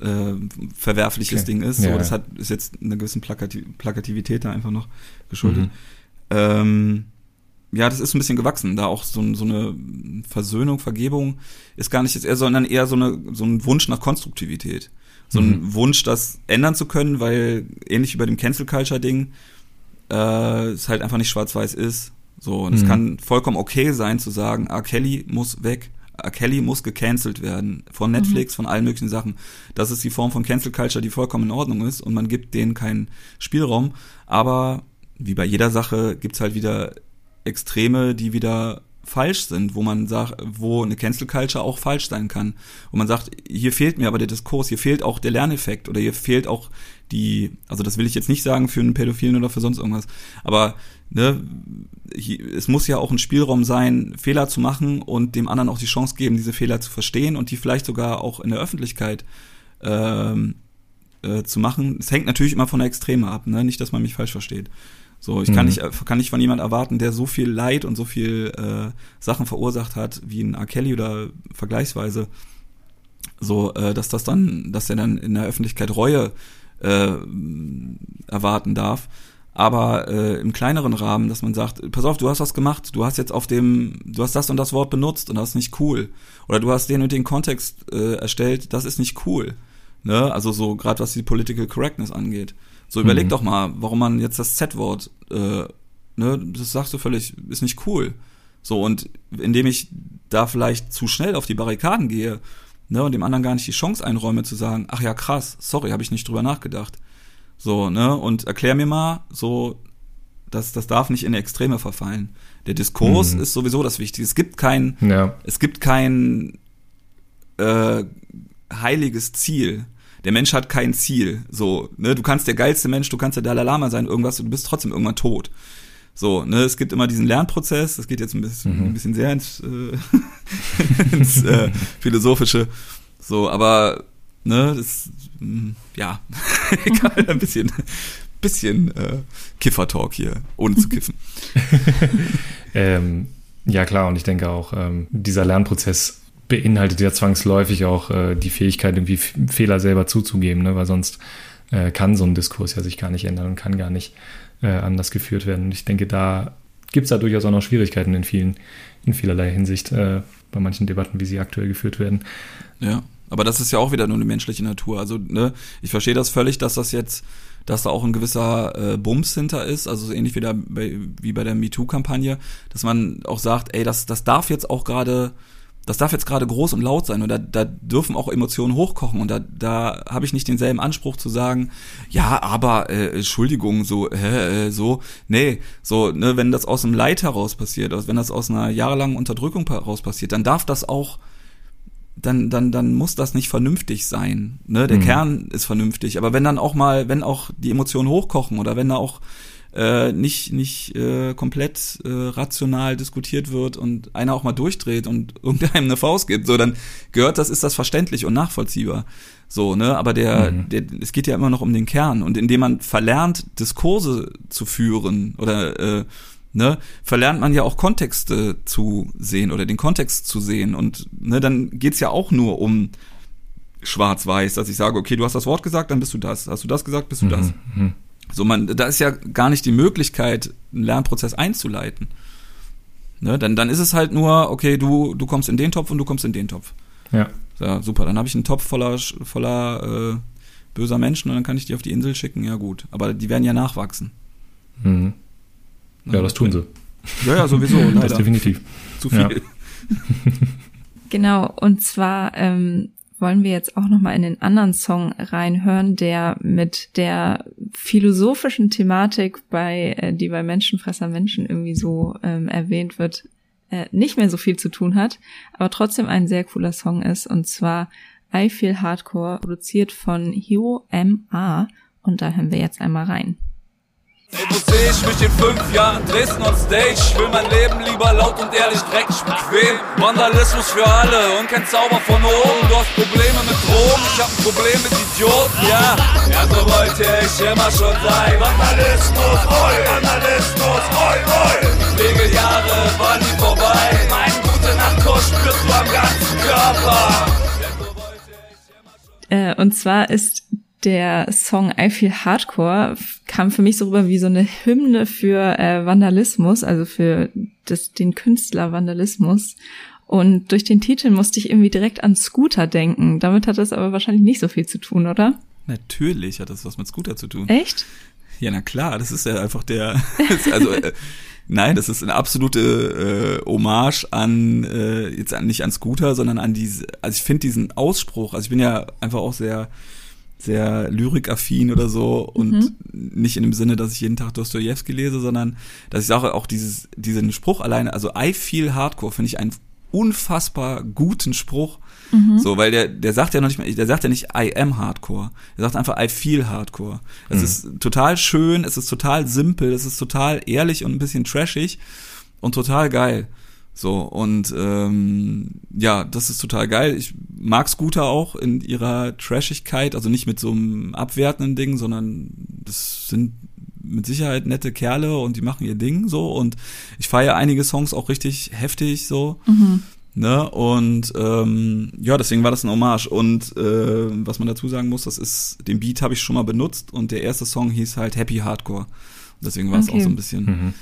äh, äh, verwerfliches Okay. Ding ist. So, Ja, das hat ist jetzt einer gewissen Plakati Plakativität da einfach noch geschuldet. Mhm. Ähm, ja, das ist ein bisschen gewachsen, da auch so, ein- so eine Versöhnung, Vergebung ist gar nicht jetzt eher, sondern eher so, eine, so ein Wunsch nach Konstruktivität. So ein Mhm. Wunsch, das ändern zu können, weil ähnlich wie bei dem Cancel Culture Ding, äh, es halt einfach nicht schwarz-weiß ist. So, und es Mhm. kann vollkommen okay sein zu sagen, R. Kelly muss weg. R. Kelly muss gecancelt werden von Netflix, von allen möglichen Sachen. Das ist die Form von Cancel Culture, die vollkommen in Ordnung ist und man gibt denen keinen Spielraum. Aber wie bei jeder Sache gibt's halt wieder Extreme, die wieder falsch sind, wo man sagt, wo eine Cancel Culture auch falsch sein kann. Wo man sagt, hier fehlt mir aber der Diskurs, hier fehlt auch der Lerneffekt oder hier fehlt auch die, also das will ich jetzt nicht sagen für einen Pädophilen oder für sonst irgendwas, aber ne, hier, es muss ja auch ein Spielraum sein, Fehler zu machen und dem anderen auch die Chance geben, diese Fehler zu verstehen und die vielleicht sogar auch in der Öffentlichkeit ähm, äh, zu machen. Es hängt natürlich immer von der Extreme ab, ne? nicht, dass man mich falsch versteht. So, ich kann Mhm. nicht, kann nicht von jemand erwarten, der so viel Leid und so viel äh, Sachen verursacht hat, wie ein R. Kelly oder vergleichsweise, so, äh, dass das dann, dass er dann in der Öffentlichkeit Reue äh, erwarten darf. Aber äh, im kleineren Rahmen, dass man sagt, pass auf, du hast was gemacht, du hast jetzt auf dem, du hast das und das Wort benutzt und das ist nicht cool. Oder du hast den und den Kontext äh, erstellt, das ist nicht cool. Ne? Also so, gerade was die Political Correctness angeht. So, überleg Mhm. doch mal, warum man jetzt das Z-Wort, äh, ne, das sagst du völlig, ist nicht cool. So, und indem ich da vielleicht zu schnell auf die Barrikaden gehe, ne, und dem anderen gar nicht die Chance einräume zu sagen, ach ja, krass, sorry, habe ich nicht drüber nachgedacht. So, ne, und erklär mir mal, so, das, das darf nicht in Extreme verfallen. Der Diskurs Mhm. ist sowieso das Wichtige. Es gibt kein, Ja. es gibt kein äh, heiliges Ziel. Der Mensch hat kein Ziel. So, ne, du kannst der geilste Mensch, du kannst der Dalai Lama sein, irgendwas, du bist trotzdem irgendwann tot. So, ne, es gibt immer diesen Lernprozess, das geht jetzt ein bisschen, Mhm. ein bisschen sehr ins, äh, ins äh, Philosophische. So, aber, ne, das, mh, ja, egal, ein bisschen, bisschen äh, Kiffer-Talk hier, ohne zu kiffen. Ähm, ja, klar, und ich denke auch, ähm, dieser Lernprozess beinhaltet ja zwangsläufig auch äh, die Fähigkeit, irgendwie Fehler selber zuzugeben, ne? weil sonst äh, kann so ein Diskurs ja sich gar nicht ändern und kann gar nicht äh, anders geführt werden. Und ich denke, da gibt es da durchaus auch noch Schwierigkeiten in vielen, in vielerlei Hinsicht äh, bei manchen Debatten, wie sie aktuell geführt werden. Ja. Aber das ist ja auch wieder nur eine menschliche Natur. Also, ne, ich verstehe das völlig, dass das jetzt, dass da auch ein gewisser äh, Bums hinter ist, also so ähnlich wie, da bei, wie bei der MeToo-Kampagne, dass man auch sagt, ey, das, das darf jetzt auch gerade das darf jetzt gerade groß und laut sein und da, da dürfen auch Emotionen hochkochen und da, da habe ich nicht denselben Anspruch zu sagen, ja, aber äh, Entschuldigung, so, äh, so, nee, so, ne, wenn das aus einem Leid heraus passiert, also wenn das aus einer jahrelangen Unterdrückung heraus passiert, dann darf das auch, dann, dann, dann muss das nicht vernünftig sein. Ne? Der mhm. Kern ist vernünftig, aber wenn dann auch mal, wenn auch die Emotionen hochkochen oder wenn da auch äh, nicht, nicht äh, komplett äh, rational diskutiert wird und einer auch mal durchdreht und irgendeinem eine Faust gibt, so dann gehört das, ist das verständlich und nachvollziehbar. So, ne, aber der, mhm. der, es geht ja immer noch um den Kern und indem man verlernt, Diskurse zu führen oder äh, ne, verlernt man ja auch Kontexte zu sehen oder den Kontext zu sehen und ne, dann geht's ja auch nur um schwarz-weiß, dass ich sage, okay, du hast das Wort gesagt, dann bist du das. Hast du das gesagt, bist du das. Mhm. So, man, da ist ja gar nicht die Möglichkeit, einen Lernprozess einzuleiten. Ne, dann, dann ist es halt nur, okay, du, du kommst in den Topf und du kommst in den Topf. Ja. ja super, dann habe ich einen Topf voller, voller äh, böser Menschen und dann kann ich die auf die Insel schicken, ja gut. Aber die werden ja nachwachsen. Mhm. Ja, das tun sie. Ja, ja, sowieso. Leider. Das definitiv. Zu viel. Ja. genau, und zwar ähm, wollen wir jetzt auch noch mal in den anderen Song reinhören, der mit der philosophischen Thematik bei äh, die bei Menschenfresser Menschen irgendwie so ähm, erwähnt wird, äh, nicht mehr so viel zu tun hat, aber trotzdem ein sehr cooler Song ist und zwar I Feel Hardcore, produziert von Hero M.A. und da hören wir jetzt einmal rein. Ey, wo seh ich mich in fünf Jahren? Dresden on Stage. Ich will mein Leben lieber laut und ehrlich, dreckig bequem. Vandalismus für alle und kein Zauber von oben. Du hast Probleme mit Drogen, ich hab ein Problem mit Idioten, ja. Ja, so wollte ich immer schon sein. Vandalismus, oi, Vandalismus, oi, oi. Regeljahre waren nie vorbei. Mein gute Nachtkuss spürst du am ganzen Körper. Äh, und zwar ist der Song I Feel Hardcore kam für mich so rüber wie so eine Hymne für äh, Vandalismus, also für das, den Künstler Vandalismus. Und durch den Titel musste ich irgendwie direkt an Scooter denken. Damit hat das aber wahrscheinlich nicht so viel zu tun, oder? Natürlich hat das was mit Scooter zu tun. Echt? Ja, na klar, das ist ja einfach der, also äh, nein, das ist eine absolute äh, Hommage an äh, jetzt nicht an Scooter, sondern an diese, also ich finde diesen Ausspruch, also ich bin ja einfach auch sehr sehr lyrikaffin oder so und mhm. nicht in dem Sinne, dass ich jeden Tag Dostoevsky lese, sondern dass ich sage auch dieses, diesen Spruch alleine, also I feel hardcore, finde ich einen unfassbar guten Spruch. Mhm. So, weil der, der sagt ja noch nicht mal, der sagt ja nicht I am hardcore. Er sagt einfach I feel hardcore. Es mhm. ist total schön, es ist total simpel, es ist total ehrlich und ein bisschen trashig und total geil. So, und ähm, ja, das ist total geil. Ich mag Scooter auch in ihrer Trashigkeit, also nicht mit so einem abwertenden Ding, sondern das sind mit Sicherheit nette Kerle und die machen ihr Ding so und ich feiere einige Songs auch richtig heftig so. Mhm. Ne? Und ähm, ja, deswegen war das ein Hommage. Und äh, was man dazu sagen muss, das ist, den Beat habe ich schon mal benutzt und der erste Song hieß halt Happy Hardcore. Deswegen war es okay. auch so ein bisschen. Mhm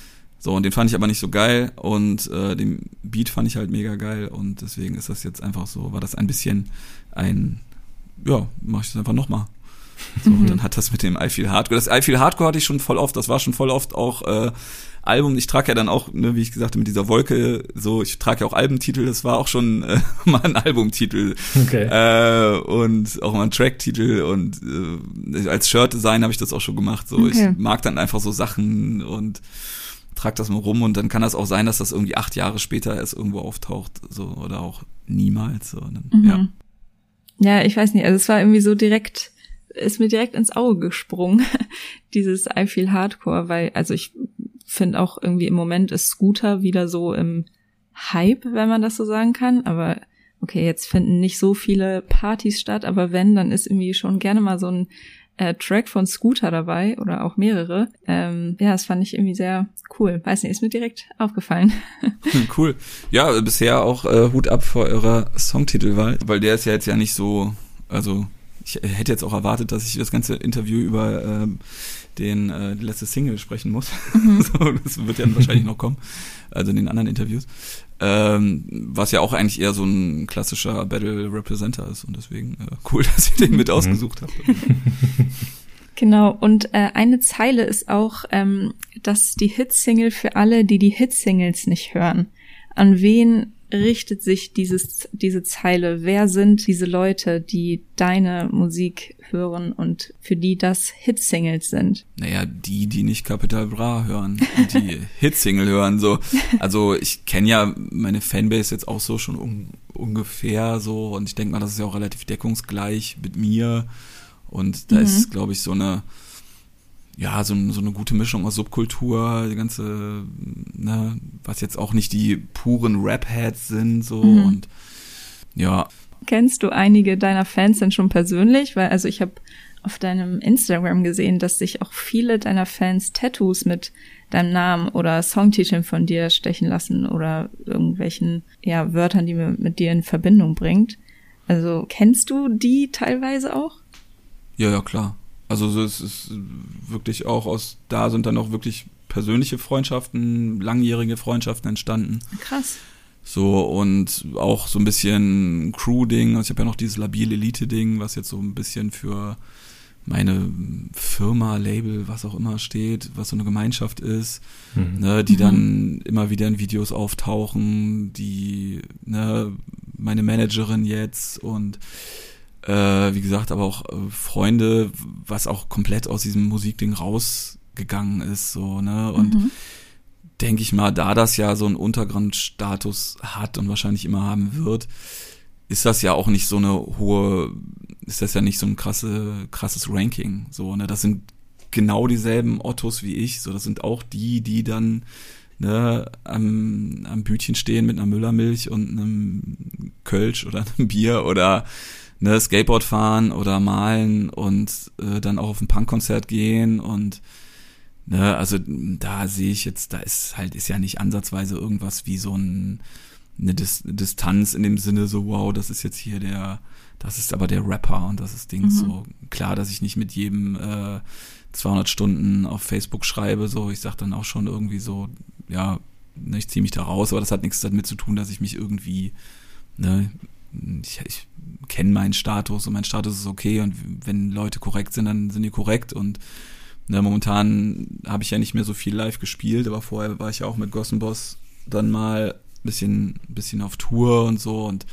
so, und den fand ich aber nicht so geil und äh, den Beat fand ich halt mega geil und deswegen ist das jetzt einfach so, war das ein bisschen ein, ja, mach ich das einfach nochmal. So, und dann hat das mit dem I Feel Hardcore, das I Feel Hardcore hatte ich schon voll oft, das war schon voll oft auch äh, Album, ich trage ja dann auch, ne, wie ich gesagt habe, mit dieser Wolke, so, ich trage ja auch Albumtitel, das war auch schon äh, mal ein Albumtitel. Okay. Äh, und auch mal ein Tracktitel und äh, als Shirt-Design habe ich das auch schon gemacht. So, okay. ich mag dann einfach so Sachen und trag das mal rum und dann kann das auch sein, dass das irgendwie acht Jahre später erst irgendwo auftaucht, so oder auch niemals. So, dann, mhm. ja. ja, ich weiß nicht, also es war irgendwie so direkt, ist mir direkt ins Auge gesprungen, dieses I Feel Hardcore, weil, also ich finde auch irgendwie im Moment ist Scooter wieder so im Hype, wenn man das so sagen kann, aber okay, jetzt finden nicht so viele Partys statt, aber wenn, dann ist irgendwie schon gerne mal so ein äh, Track von Scooter dabei oder auch mehrere. Ähm, ja, das fand ich irgendwie sehr cool. Weiß nicht, ist mir direkt aufgefallen. Hm, cool. Ja, bisher auch äh, Hut ab vor eurer Songtitelwahl, weil der ist ja jetzt ja nicht so, also ich hätte jetzt auch erwartet, dass ich das ganze Interview über ähm, den äh, die letzte Single sprechen muss. Mhm. so, das wird ja wahrscheinlich noch kommen, also in den anderen Interviews. Ähm, was ja auch eigentlich eher so ein klassischer Battle Representer ist und deswegen äh, cool, dass ihr den mit mhm. ausgesucht habt. Genau, und äh, eine Zeile ist auch, ähm, dass die Hitsingle für alle, die die Hitsingles nicht hören. An wen richtet sich dieses, diese Zeile? Wer sind diese Leute, die deine Musik hören und für die das Hitsingles sind? Naja, die, die nicht Capital Bra hören, die Hitsingle hören, so. Also ich kenne ja meine Fanbase jetzt auch so schon un ungefähr so und ich denke mal, das ist ja auch relativ deckungsgleich mit mir und da mhm. ist, glaube ich, so eine ja, so, so eine gute Mischung aus Subkultur, die ganze, ne, was jetzt auch nicht die puren Rap-Heads sind, so mhm. und ja. Kennst du einige deiner Fans denn schon persönlich? Weil, also ich habe auf deinem Instagram gesehen, dass sich auch viele deiner Fans Tattoos mit deinem Namen oder Songtiteln von dir stechen lassen oder irgendwelchen ja, Wörtern, die man mit dir in Verbindung bringt. Also kennst du die teilweise auch? Ja, ja, klar. Also es ist wirklich auch aus, da sind dann auch wirklich persönliche Freundschaften, langjährige Freundschaften entstanden. Krass. So, und auch so ein bisschen Crew-Ding. Also ich habe ja noch dieses Labil-Elite-Ding, was jetzt so ein bisschen für meine Firma, Label, was auch immer steht, was so eine Gemeinschaft ist, mhm. ne, die mhm. dann immer wieder in Videos auftauchen, die, ne, meine Managerin jetzt und äh, wie gesagt, aber auch äh, Freunde, was auch komplett aus diesem Musikding rausgegangen ist, so, ne? Und mhm. denke ich mal, da das ja so einen Untergrundstatus hat und wahrscheinlich immer haben wird, ist das ja auch nicht so eine hohe, ist das ja nicht so ein krasse, krasses Ranking, so, ne? Das sind genau dieselben Ottos wie ich, so, das sind auch die, die dann ne, am, am Bütchen stehen mit einer Müllermilch und einem Kölsch oder einem Bier oder ne, Skateboard fahren oder malen und äh, dann auch auf ein Punkkonzert gehen und ne, also da sehe ich jetzt, da ist halt, ist ja nicht ansatzweise irgendwas wie so ein, eine Dis Distanz in dem Sinne so, wow, das ist jetzt hier der, das ist aber der Rapper und das ist Ding mhm. so. Klar, dass ich nicht mit jedem äh, 200 Stunden auf Facebook schreibe, so, ich sag dann auch schon irgendwie so, ja, ne, ich ziehe mich da raus, aber das hat nichts damit zu tun, dass ich mich irgendwie, ne, ich, ich kenne meinen Status und mein Status ist okay und wenn Leute korrekt sind, dann sind die korrekt und ne, momentan habe ich ja nicht mehr so viel live gespielt, aber vorher war ich ja auch mit Gossen Boss dann mal bisschen, bisschen auf Tour und so und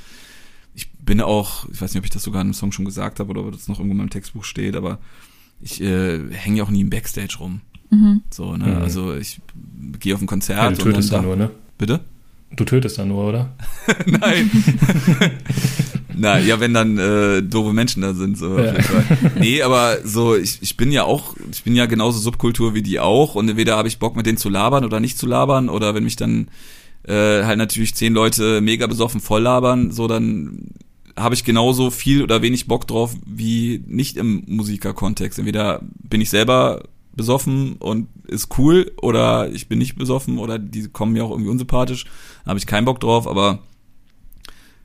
ich bin auch, ich weiß nicht, ob ich das sogar in einem Song schon gesagt habe oder ob das noch irgendwo in meinem Textbuch steht, aber ich äh, hänge ja auch nie im Backstage rum. Mhm. So, ne? Mhm. Also ich gehe auf ein Konzert ja, du tötest und dann da, nur, ne? Bitte? Du tötest dann nur, oder? Nein. Na, ja, wenn dann äh, doofe Menschen da sind, so ja. Nee, aber so, ich, ich bin ja auch, ich bin ja genauso Subkultur wie die auch und entweder habe ich Bock mit denen zu labern oder nicht zu labern oder wenn mich dann äh, halt natürlich zehn Leute mega besoffen voll labern, so dann habe ich genauso viel oder wenig Bock drauf wie nicht im Musikerkontext. Entweder bin ich selber besoffen und ist cool oder ich bin nicht besoffen oder die kommen mir auch irgendwie unsympathisch, habe ich keinen Bock drauf, aber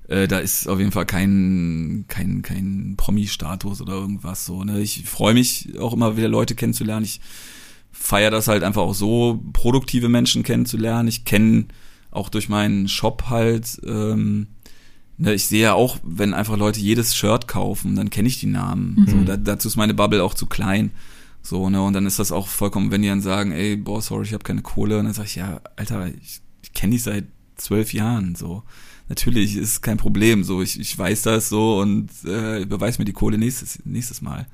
äh, da ist auf jeden Fall kein, kein, kein Promi-Status oder irgendwas so. Ne? Ich freue mich auch immer wieder Leute kennenzulernen. Ich feiere das halt einfach auch so, produktive Menschen kennenzulernen. Ich kenne auch durch meinen Shop halt, ähm, ne, ich sehe ja auch, wenn einfach Leute jedes Shirt kaufen, dann kenne ich die Namen. Mhm. So, da, dazu ist meine Bubble auch zu klein. So, ne, und dann ist das auch vollkommen, wenn die dann sagen, ey, boah, sorry, ich habe keine Kohle, und dann sage ich, ja, Alter, ich, ich kenne die seit zwölf Jahren, so. Natürlich ist kein Problem, so, ich, ich weiß das so und äh, überweis mir die Kohle nächstes, nächstes Mal.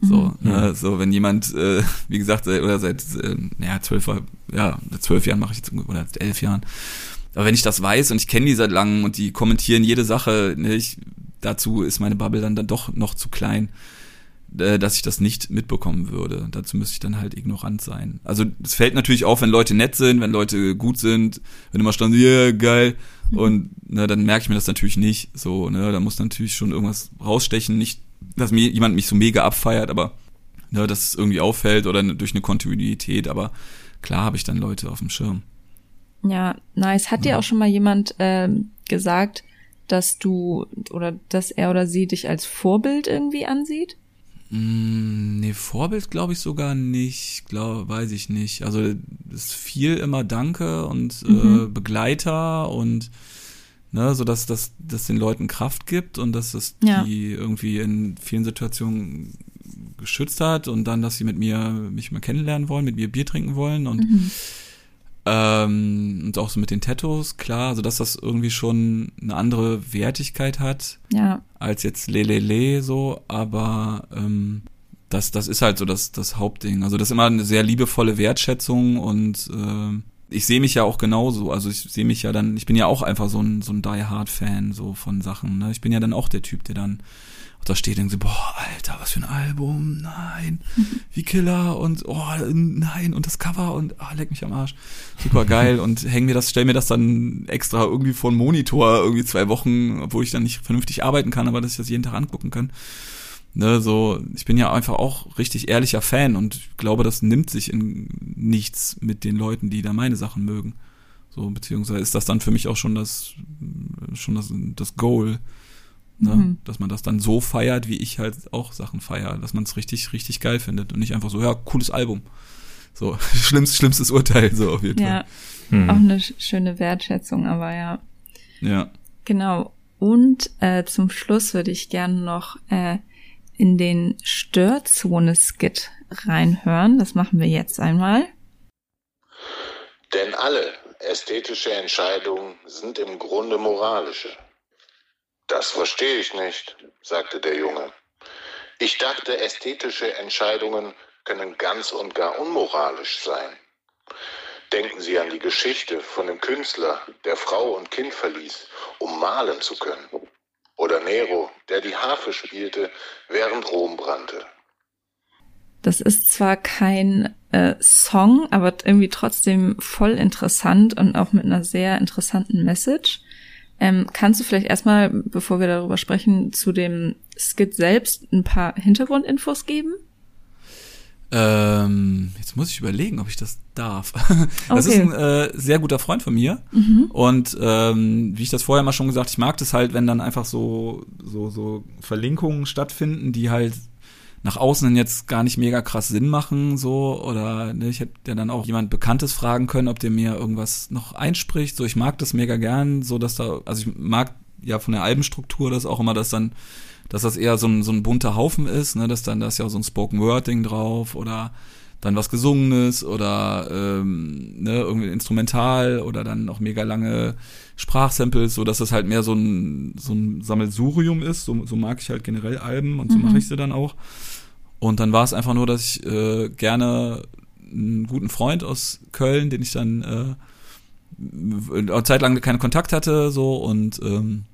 So, mhm. ne, so, wenn jemand, äh, wie gesagt, oder seit, äh, ja, zwölf, ja, zwölf Jahren mache ich jetzt, oder elf Jahren. Aber wenn ich das weiß und ich kenne die seit langem und die kommentieren jede Sache, ne, ich, dazu ist meine Bubble dann, dann doch noch zu klein. Äh, dass ich das nicht mitbekommen würde. Dazu müsste ich dann halt ignorant sein. Also es fällt natürlich auf, wenn Leute nett sind, wenn Leute gut sind, wenn immer stand, ja, yeah, geil. Und ne, dann merke ich mir das natürlich nicht. So, ne, da muss natürlich schon irgendwas rausstechen. Nicht, dass mir jemand mich so mega abfeiert, aber ne, dass es irgendwie auffällt oder durch eine Kontinuität. Aber klar habe ich dann Leute auf dem Schirm. Ja, nice. Hat ja. dir auch schon mal jemand äh, gesagt, dass du oder dass er oder sie dich als Vorbild irgendwie ansieht? Mm, nee, Vorbild glaube ich sogar nicht, glaub, weiß ich nicht. Also es ist viel immer Danke und äh, Mhm. äh, Begleiter und ne, so dass das dass den Leuten Kraft gibt und dass es Ja. die irgendwie in vielen Situationen geschützt hat und dann, dass sie mit mir mich mal kennenlernen wollen, mit mir Bier trinken wollen und Mhm. Ähm, und auch so mit den Tattoos, klar, also dass das irgendwie schon eine andere Wertigkeit hat Ja, als jetzt Lelele so, aber ähm, das, das ist halt so das, das Hauptding. Also das ist immer eine sehr liebevolle Wertschätzung und ähm, ich sehe mich ja auch genauso. Also ich sehe mich ja dann, ich bin ja auch einfach so ein, so ein Die Hard Fan so von Sachen. Ne? Ich bin ja dann auch der Typ, der dann da steht denkt so, boah, Alter, was für ein Album, nein, wie Killer und oh, nein und das Cover und ah, leck mich am Arsch, super geil und häng mir das, stell mir das dann extra irgendwie vor den Monitor irgendwie zwei Wochen, obwohl ich dann nicht vernünftig arbeiten kann, aber dass ich das jeden Tag angucken kann. Ne, so, ich bin ja einfach auch richtig ehrlicher Fan und ich glaube, das nimmt sich in nichts mit den Leuten, die da meine Sachen mögen. So, beziehungsweise ist das dann für mich auch schon das, schon das, das Goal, ne? Mhm. dass man das dann so feiert, wie ich halt auch Sachen feiere, dass man es richtig, richtig geil findet und nicht einfach so, ja, cooles Album. So, schlimmstes, schlimmstes Urteil, so auf jeden ja, Hm. auch eine sch- schöne Wertschätzung, aber ja. Fall. Ja. Genau. Und äh, zum Schluss würde ich gerne noch äh, in den Störzone-Skit reinhören. Das machen wir jetzt einmal. Denn alle ästhetische Entscheidungen sind im Grunde moralische. Das verstehe ich nicht, sagte der Junge. Ich dachte, ästhetische Entscheidungen können ganz und gar unmoralisch sein. Denken Sie an die Geschichte von dem Künstler, der Frau und Kind verließ, um malen zu können. Oder Nero, der die Harfe spielte, während Rom brannte. Das ist zwar kein äh, Song, aber irgendwie trotzdem voll interessant und auch mit einer sehr interessanten Message. Ähm, kannst du vielleicht erstmal, bevor wir darüber sprechen, zu dem Skit selbst ein paar Hintergrundinfos geben? Ähm, jetzt muss ich überlegen, ob ich das darf. Das Okay. ist ein äh, sehr guter Freund von mir. Und ähm, wie ich das vorher mal schon gesagt, ich mag das halt, wenn dann einfach so, so, so Verlinkungen stattfinden, die halt nach außen hin jetzt gar nicht mega krass Sinn machen, so, oder ne, ich hätte ja dann auch jemand Bekanntes fragen können, ob der mir irgendwas noch einspricht. So, ich mag das mega gern, so dass da, also ich mag ja von der Albenstruktur das auch immer, dass dann, dass das eher so ein, so ein bunter Haufen ist, ne, dass dann da ja auch so ein Spoken Word Ding drauf oder dann was Gesungenes oder ähm, ne, irgendwie instrumental oder dann auch mega lange Sprachsamples, so dass es halt mehr so ein, so ein Sammelsurium ist. So, so mag ich halt generell Alben und so mache ich sie dann auch. Und dann war es einfach nur, dass ich äh, gerne einen guten Freund aus Köln, den ich dann äh, eine Zeit lang keinen Kontakt hatte, so und ähm,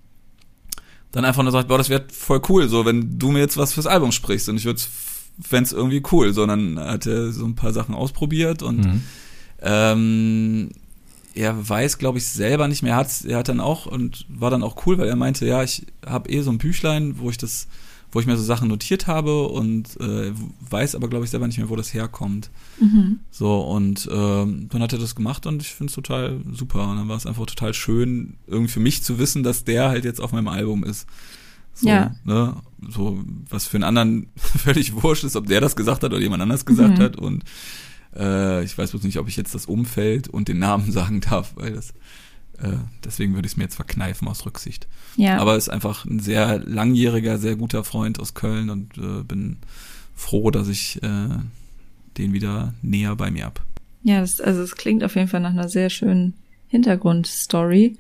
dann einfach nur sagt, boah, das wäre voll cool, so wenn du mir jetzt was fürs Album sprichst und ich würde fände irgendwie cool. So, dann hat er so ein paar Sachen ausprobiert und Mhm. ähm, er weiß, glaube ich, selber nicht mehr. Er hat, er hat dann auch und war dann auch cool, weil er meinte, ja, ich habe eh so ein Büchlein, wo ich das, wo ich mir so Sachen notiert habe und äh, weiß aber, glaube ich, selber nicht mehr, wo das herkommt. Mhm. So, und ähm, dann hat er das gemacht und ich finde es total super. Und dann war es einfach total schön, irgendwie für mich zu wissen, dass der halt jetzt auf meinem Album ist. So, Ja. Ne? So, was für einen anderen völlig wurscht ist, ob der das gesagt hat oder jemand anders gesagt Mhm. hat. Und äh, ich weiß bloß nicht, ob ich jetzt das Umfeld und den Namen sagen darf, weil das äh, deswegen würde ich es mir jetzt verkneifen aus Rücksicht. Ja. Aber ist einfach ein sehr langjähriger, sehr guter Freund aus Köln und äh, bin froh, dass ich äh, den wieder näher bei mir hab. Ja, das, also es klingt auf jeden Fall nach einer sehr schönen Hintergrundstory.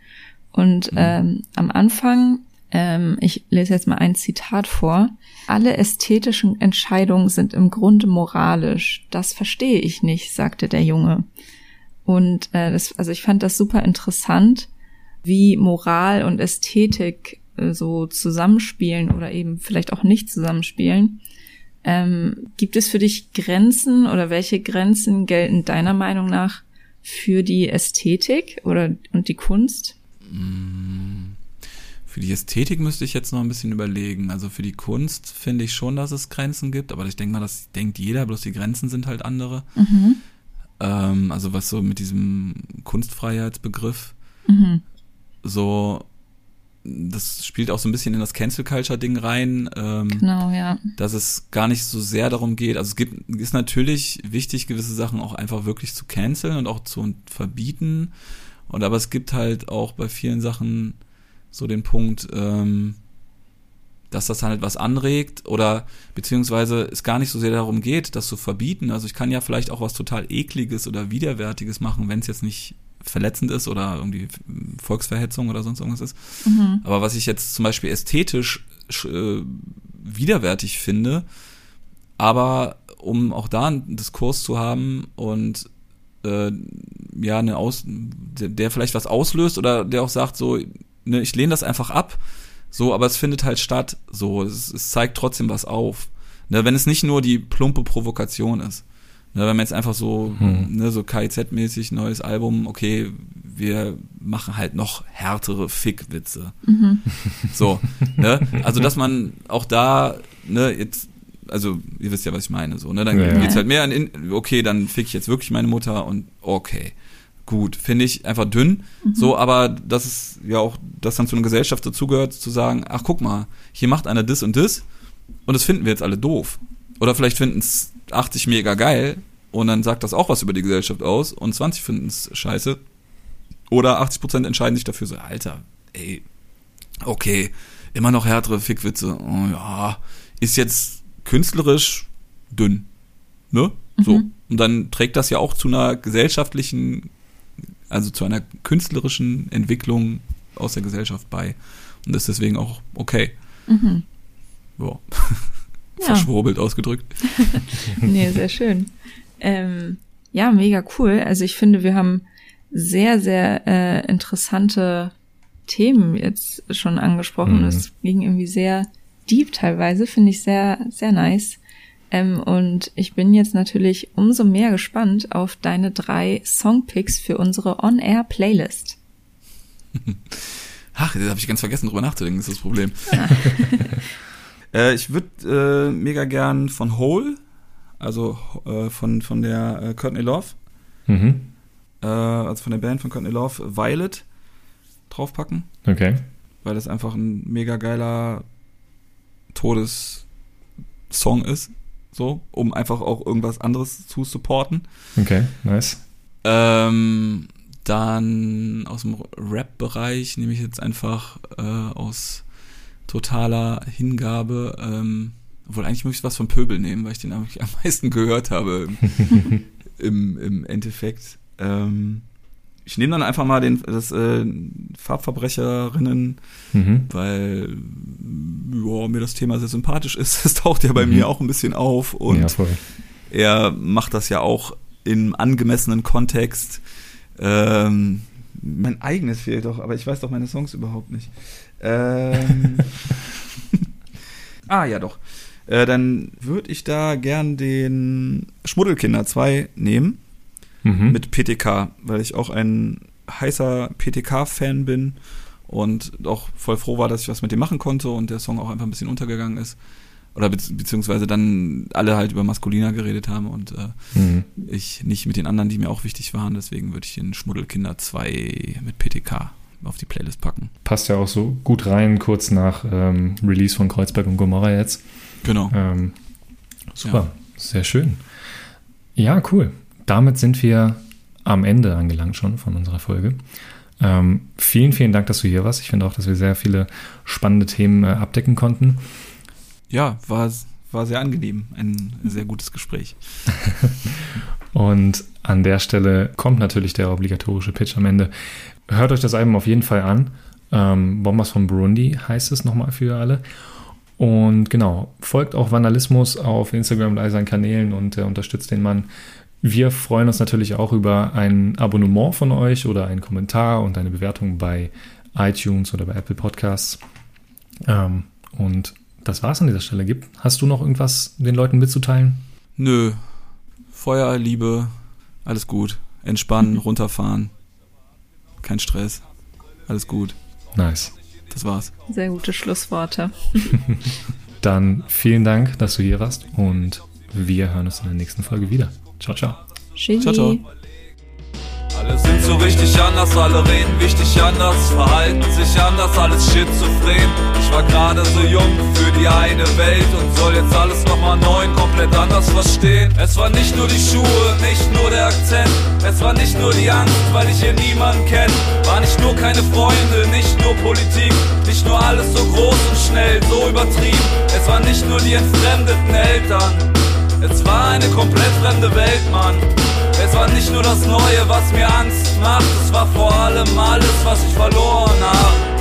Und Mhm. ähm, am Anfang, ähm, ich lese jetzt mal ein Zitat vor. Alle ästhetischen Entscheidungen sind im Grunde moralisch. Das verstehe ich nicht, sagte der Junge. Und äh, das, also ich fand das super interessant, wie Moral und Ästhetik äh, so zusammenspielen oder eben vielleicht auch nicht zusammenspielen. Ähm, gibt es für dich Grenzen oder welche Grenzen gelten deiner Meinung nach für die Ästhetik oder und die Kunst? Für die Ästhetik müsste ich jetzt noch ein bisschen überlegen. Also für die Kunst finde ich schon, dass es Grenzen gibt, aber ich denke mal, das denkt jeder, bloß die Grenzen sind halt andere. Mhm. Ähm, also was so mit diesem Kunstfreiheitsbegriff Mhm. so das spielt auch so ein bisschen in das Cancel Culture Ding rein. Ähm, Genau, ja. dass es gar nicht so sehr darum geht. Also es gibt, ist natürlich wichtig, gewisse Sachen auch einfach wirklich zu canceln und auch zu verbieten. Und aber es gibt halt auch bei vielen Sachen so den Punkt, ähm, dass das halt was anregt oder beziehungsweise es gar nicht so sehr darum geht, das zu verbieten. Also ich kann ja vielleicht auch was total ekliges oder widerwärtiges machen, wenn es jetzt nicht verletzend ist oder irgendwie Volksverhetzung oder sonst irgendwas ist. Aber was ich jetzt zum Beispiel ästhetisch sch- äh, widerwärtig finde, aber um auch da einen Diskurs zu haben und äh, ja, eine Aus, der, der vielleicht was auslöst oder der auch sagt, so, ne, ich lehne das einfach ab, so, aber es findet halt statt, so, es, es zeigt trotzdem was auf. Ne, wenn es nicht nur die plumpe Provokation ist. Ne, wenn man jetzt einfach so, Hm. ne, so KIZ-mäßig neues Album, okay, wir machen halt noch härtere Fickwitze. So, ne? Also dass man auch da, ne, jetzt, also ihr wisst ja, was ich meine, so, ne? Dann Ja, ja. geht's halt mehr an, in, okay, dann fick ich jetzt wirklich meine Mutter und okay. Gut, finde ich einfach dünn. So, aber das ist ja auch, dass dann zu einer Gesellschaft dazugehört, zu sagen, ach guck mal, hier macht einer das und das und das finden wir jetzt alle doof. Oder vielleicht finden es 80 mega geil und dann sagt das auch was über die Gesellschaft aus und 20 finden es scheiße. Oder 80% entscheiden sich dafür so, Alter, ey, okay, immer noch härtere Fickwitze. Oh, ja, ist jetzt künstlerisch dünn. Ne? So. Und dann trägt das ja auch zu einer gesellschaftlichen, also zu einer künstlerischen Entwicklung aus der Gesellschaft bei. Und ist deswegen auch okay. Mhm. Ja. Ja. Verschwurbelt ausgedrückt. Nee, sehr schön. Ähm, ja, mega cool. Also ich finde, wir haben sehr, sehr äh, interessante Themen jetzt schon angesprochen. Mhm. Es ging irgendwie sehr deep teilweise, finde ich sehr, sehr nice. Ähm, und ich bin jetzt natürlich umso mehr gespannt auf deine drei Songpicks für unsere On-Air-Playlist. Ach, da habe ich ganz vergessen, drüber nachzudenken, ist das Problem. äh, ich würde äh, mega gern von Hole, also äh, von, von der äh, Courtney Love, Mhm. äh, also von der Band von Courtney Love, Violet, draufpacken, Okay. weil das einfach ein mega geiler Todessong ist, so, um einfach auch irgendwas anderes zu supporten. Okay, nice. Ähm, dann aus dem Rap-Bereich nehme ich jetzt einfach äh, aus totaler Hingabe, ähm, obwohl eigentlich möchte ich was von Pöbel nehmen, weil ich den eigentlich am meisten gehört habe im, im, im Endeffekt. Ähm, ich nehme dann einfach mal den, das äh, Farbverbrecherinnen, Mhm. weil ja, mir das Thema sehr sympathisch ist. Das taucht ja bei Mhm. mir auch ein bisschen auf und ja, er macht das ja auch im angemessenen Kontext. Ähm, mein eigenes fehlt doch, aber ich weiß doch meine Songs überhaupt nicht. Ähm, ah, ja doch. Äh, dann würde ich da gern den Schmuddelkinder 2 nehmen Mhm. mit PTK, weil ich auch ein heißer PTK-Fan bin und auch voll froh war, dass ich was mit dem machen konnte und der Song auch einfach ein bisschen untergegangen ist. Oder bezieh beziehungsweise dann alle halt über Maskulina geredet haben und äh, Mhm. ich nicht mit den anderen, die mir auch wichtig waren. Deswegen würde ich den Schmuddelkinder 2 mit PTK auf die Playlist packen. Passt ja auch so gut rein, kurz nach ähm, Release von Kreuzberg und Gomorra jetzt. Genau. Ähm, super, sehr schön. Ja, cool. Damit sind wir am Ende angelangt schon von unserer Folge. Ähm, vielen, vielen Dank, dass du hier warst. Ich finde auch, dass wir sehr viele spannende Themen äh, abdecken konnten. Ja, war, war sehr angenehm. Ein sehr gutes Gespräch. Und an der Stelle kommt natürlich der obligatorische Pitch am Ende. Hört euch das Album auf jeden Fall an. Ähm, Bombers von Burundi heißt es nochmal für alle. Und genau, folgt auch Vandalismus auf Instagram und all seinen Kanälen und äh, unterstützt den Mann. Wir freuen uns natürlich auch über ein Abonnement von euch oder einen Kommentar und eine Bewertung bei iTunes oder bei Apple Podcasts. Ähm, und das war's an dieser Stelle. Gibt, hast du noch irgendwas den Leuten mitzuteilen? Nö. Feuer, Liebe, alles gut. Entspannen, runterfahren. Kein Stress. Alles gut. Nice. Das war's. Sehr gute Schlussworte. Dann vielen Dank, dass du hier warst und wir hören uns in der nächsten Folge wieder. Ciao, ciao. Tschüssi. Ciao, ciao. Alle sind so so richtig anders, alle reden wichtig anders, verhalten sich anders, alles schizophren. Ich war gerade so jung für die eine Welt und soll jetzt alles nochmal neu, komplett anders verstehen. Es war nicht nur die Schuhe, nicht nur der Akzent, es war nicht nur die Angst, weil ich hier niemanden kenne. War nicht nur keine Freunde, nicht nur Politik, nicht nur alles so groß und schnell, so übertrieben. Es waren nicht nur die entfremdeten Eltern, es war eine komplett fremde Welt, Mann. Es war nicht nur das Neue, was mir Angst macht, es war vor allem alles, was ich verloren habe.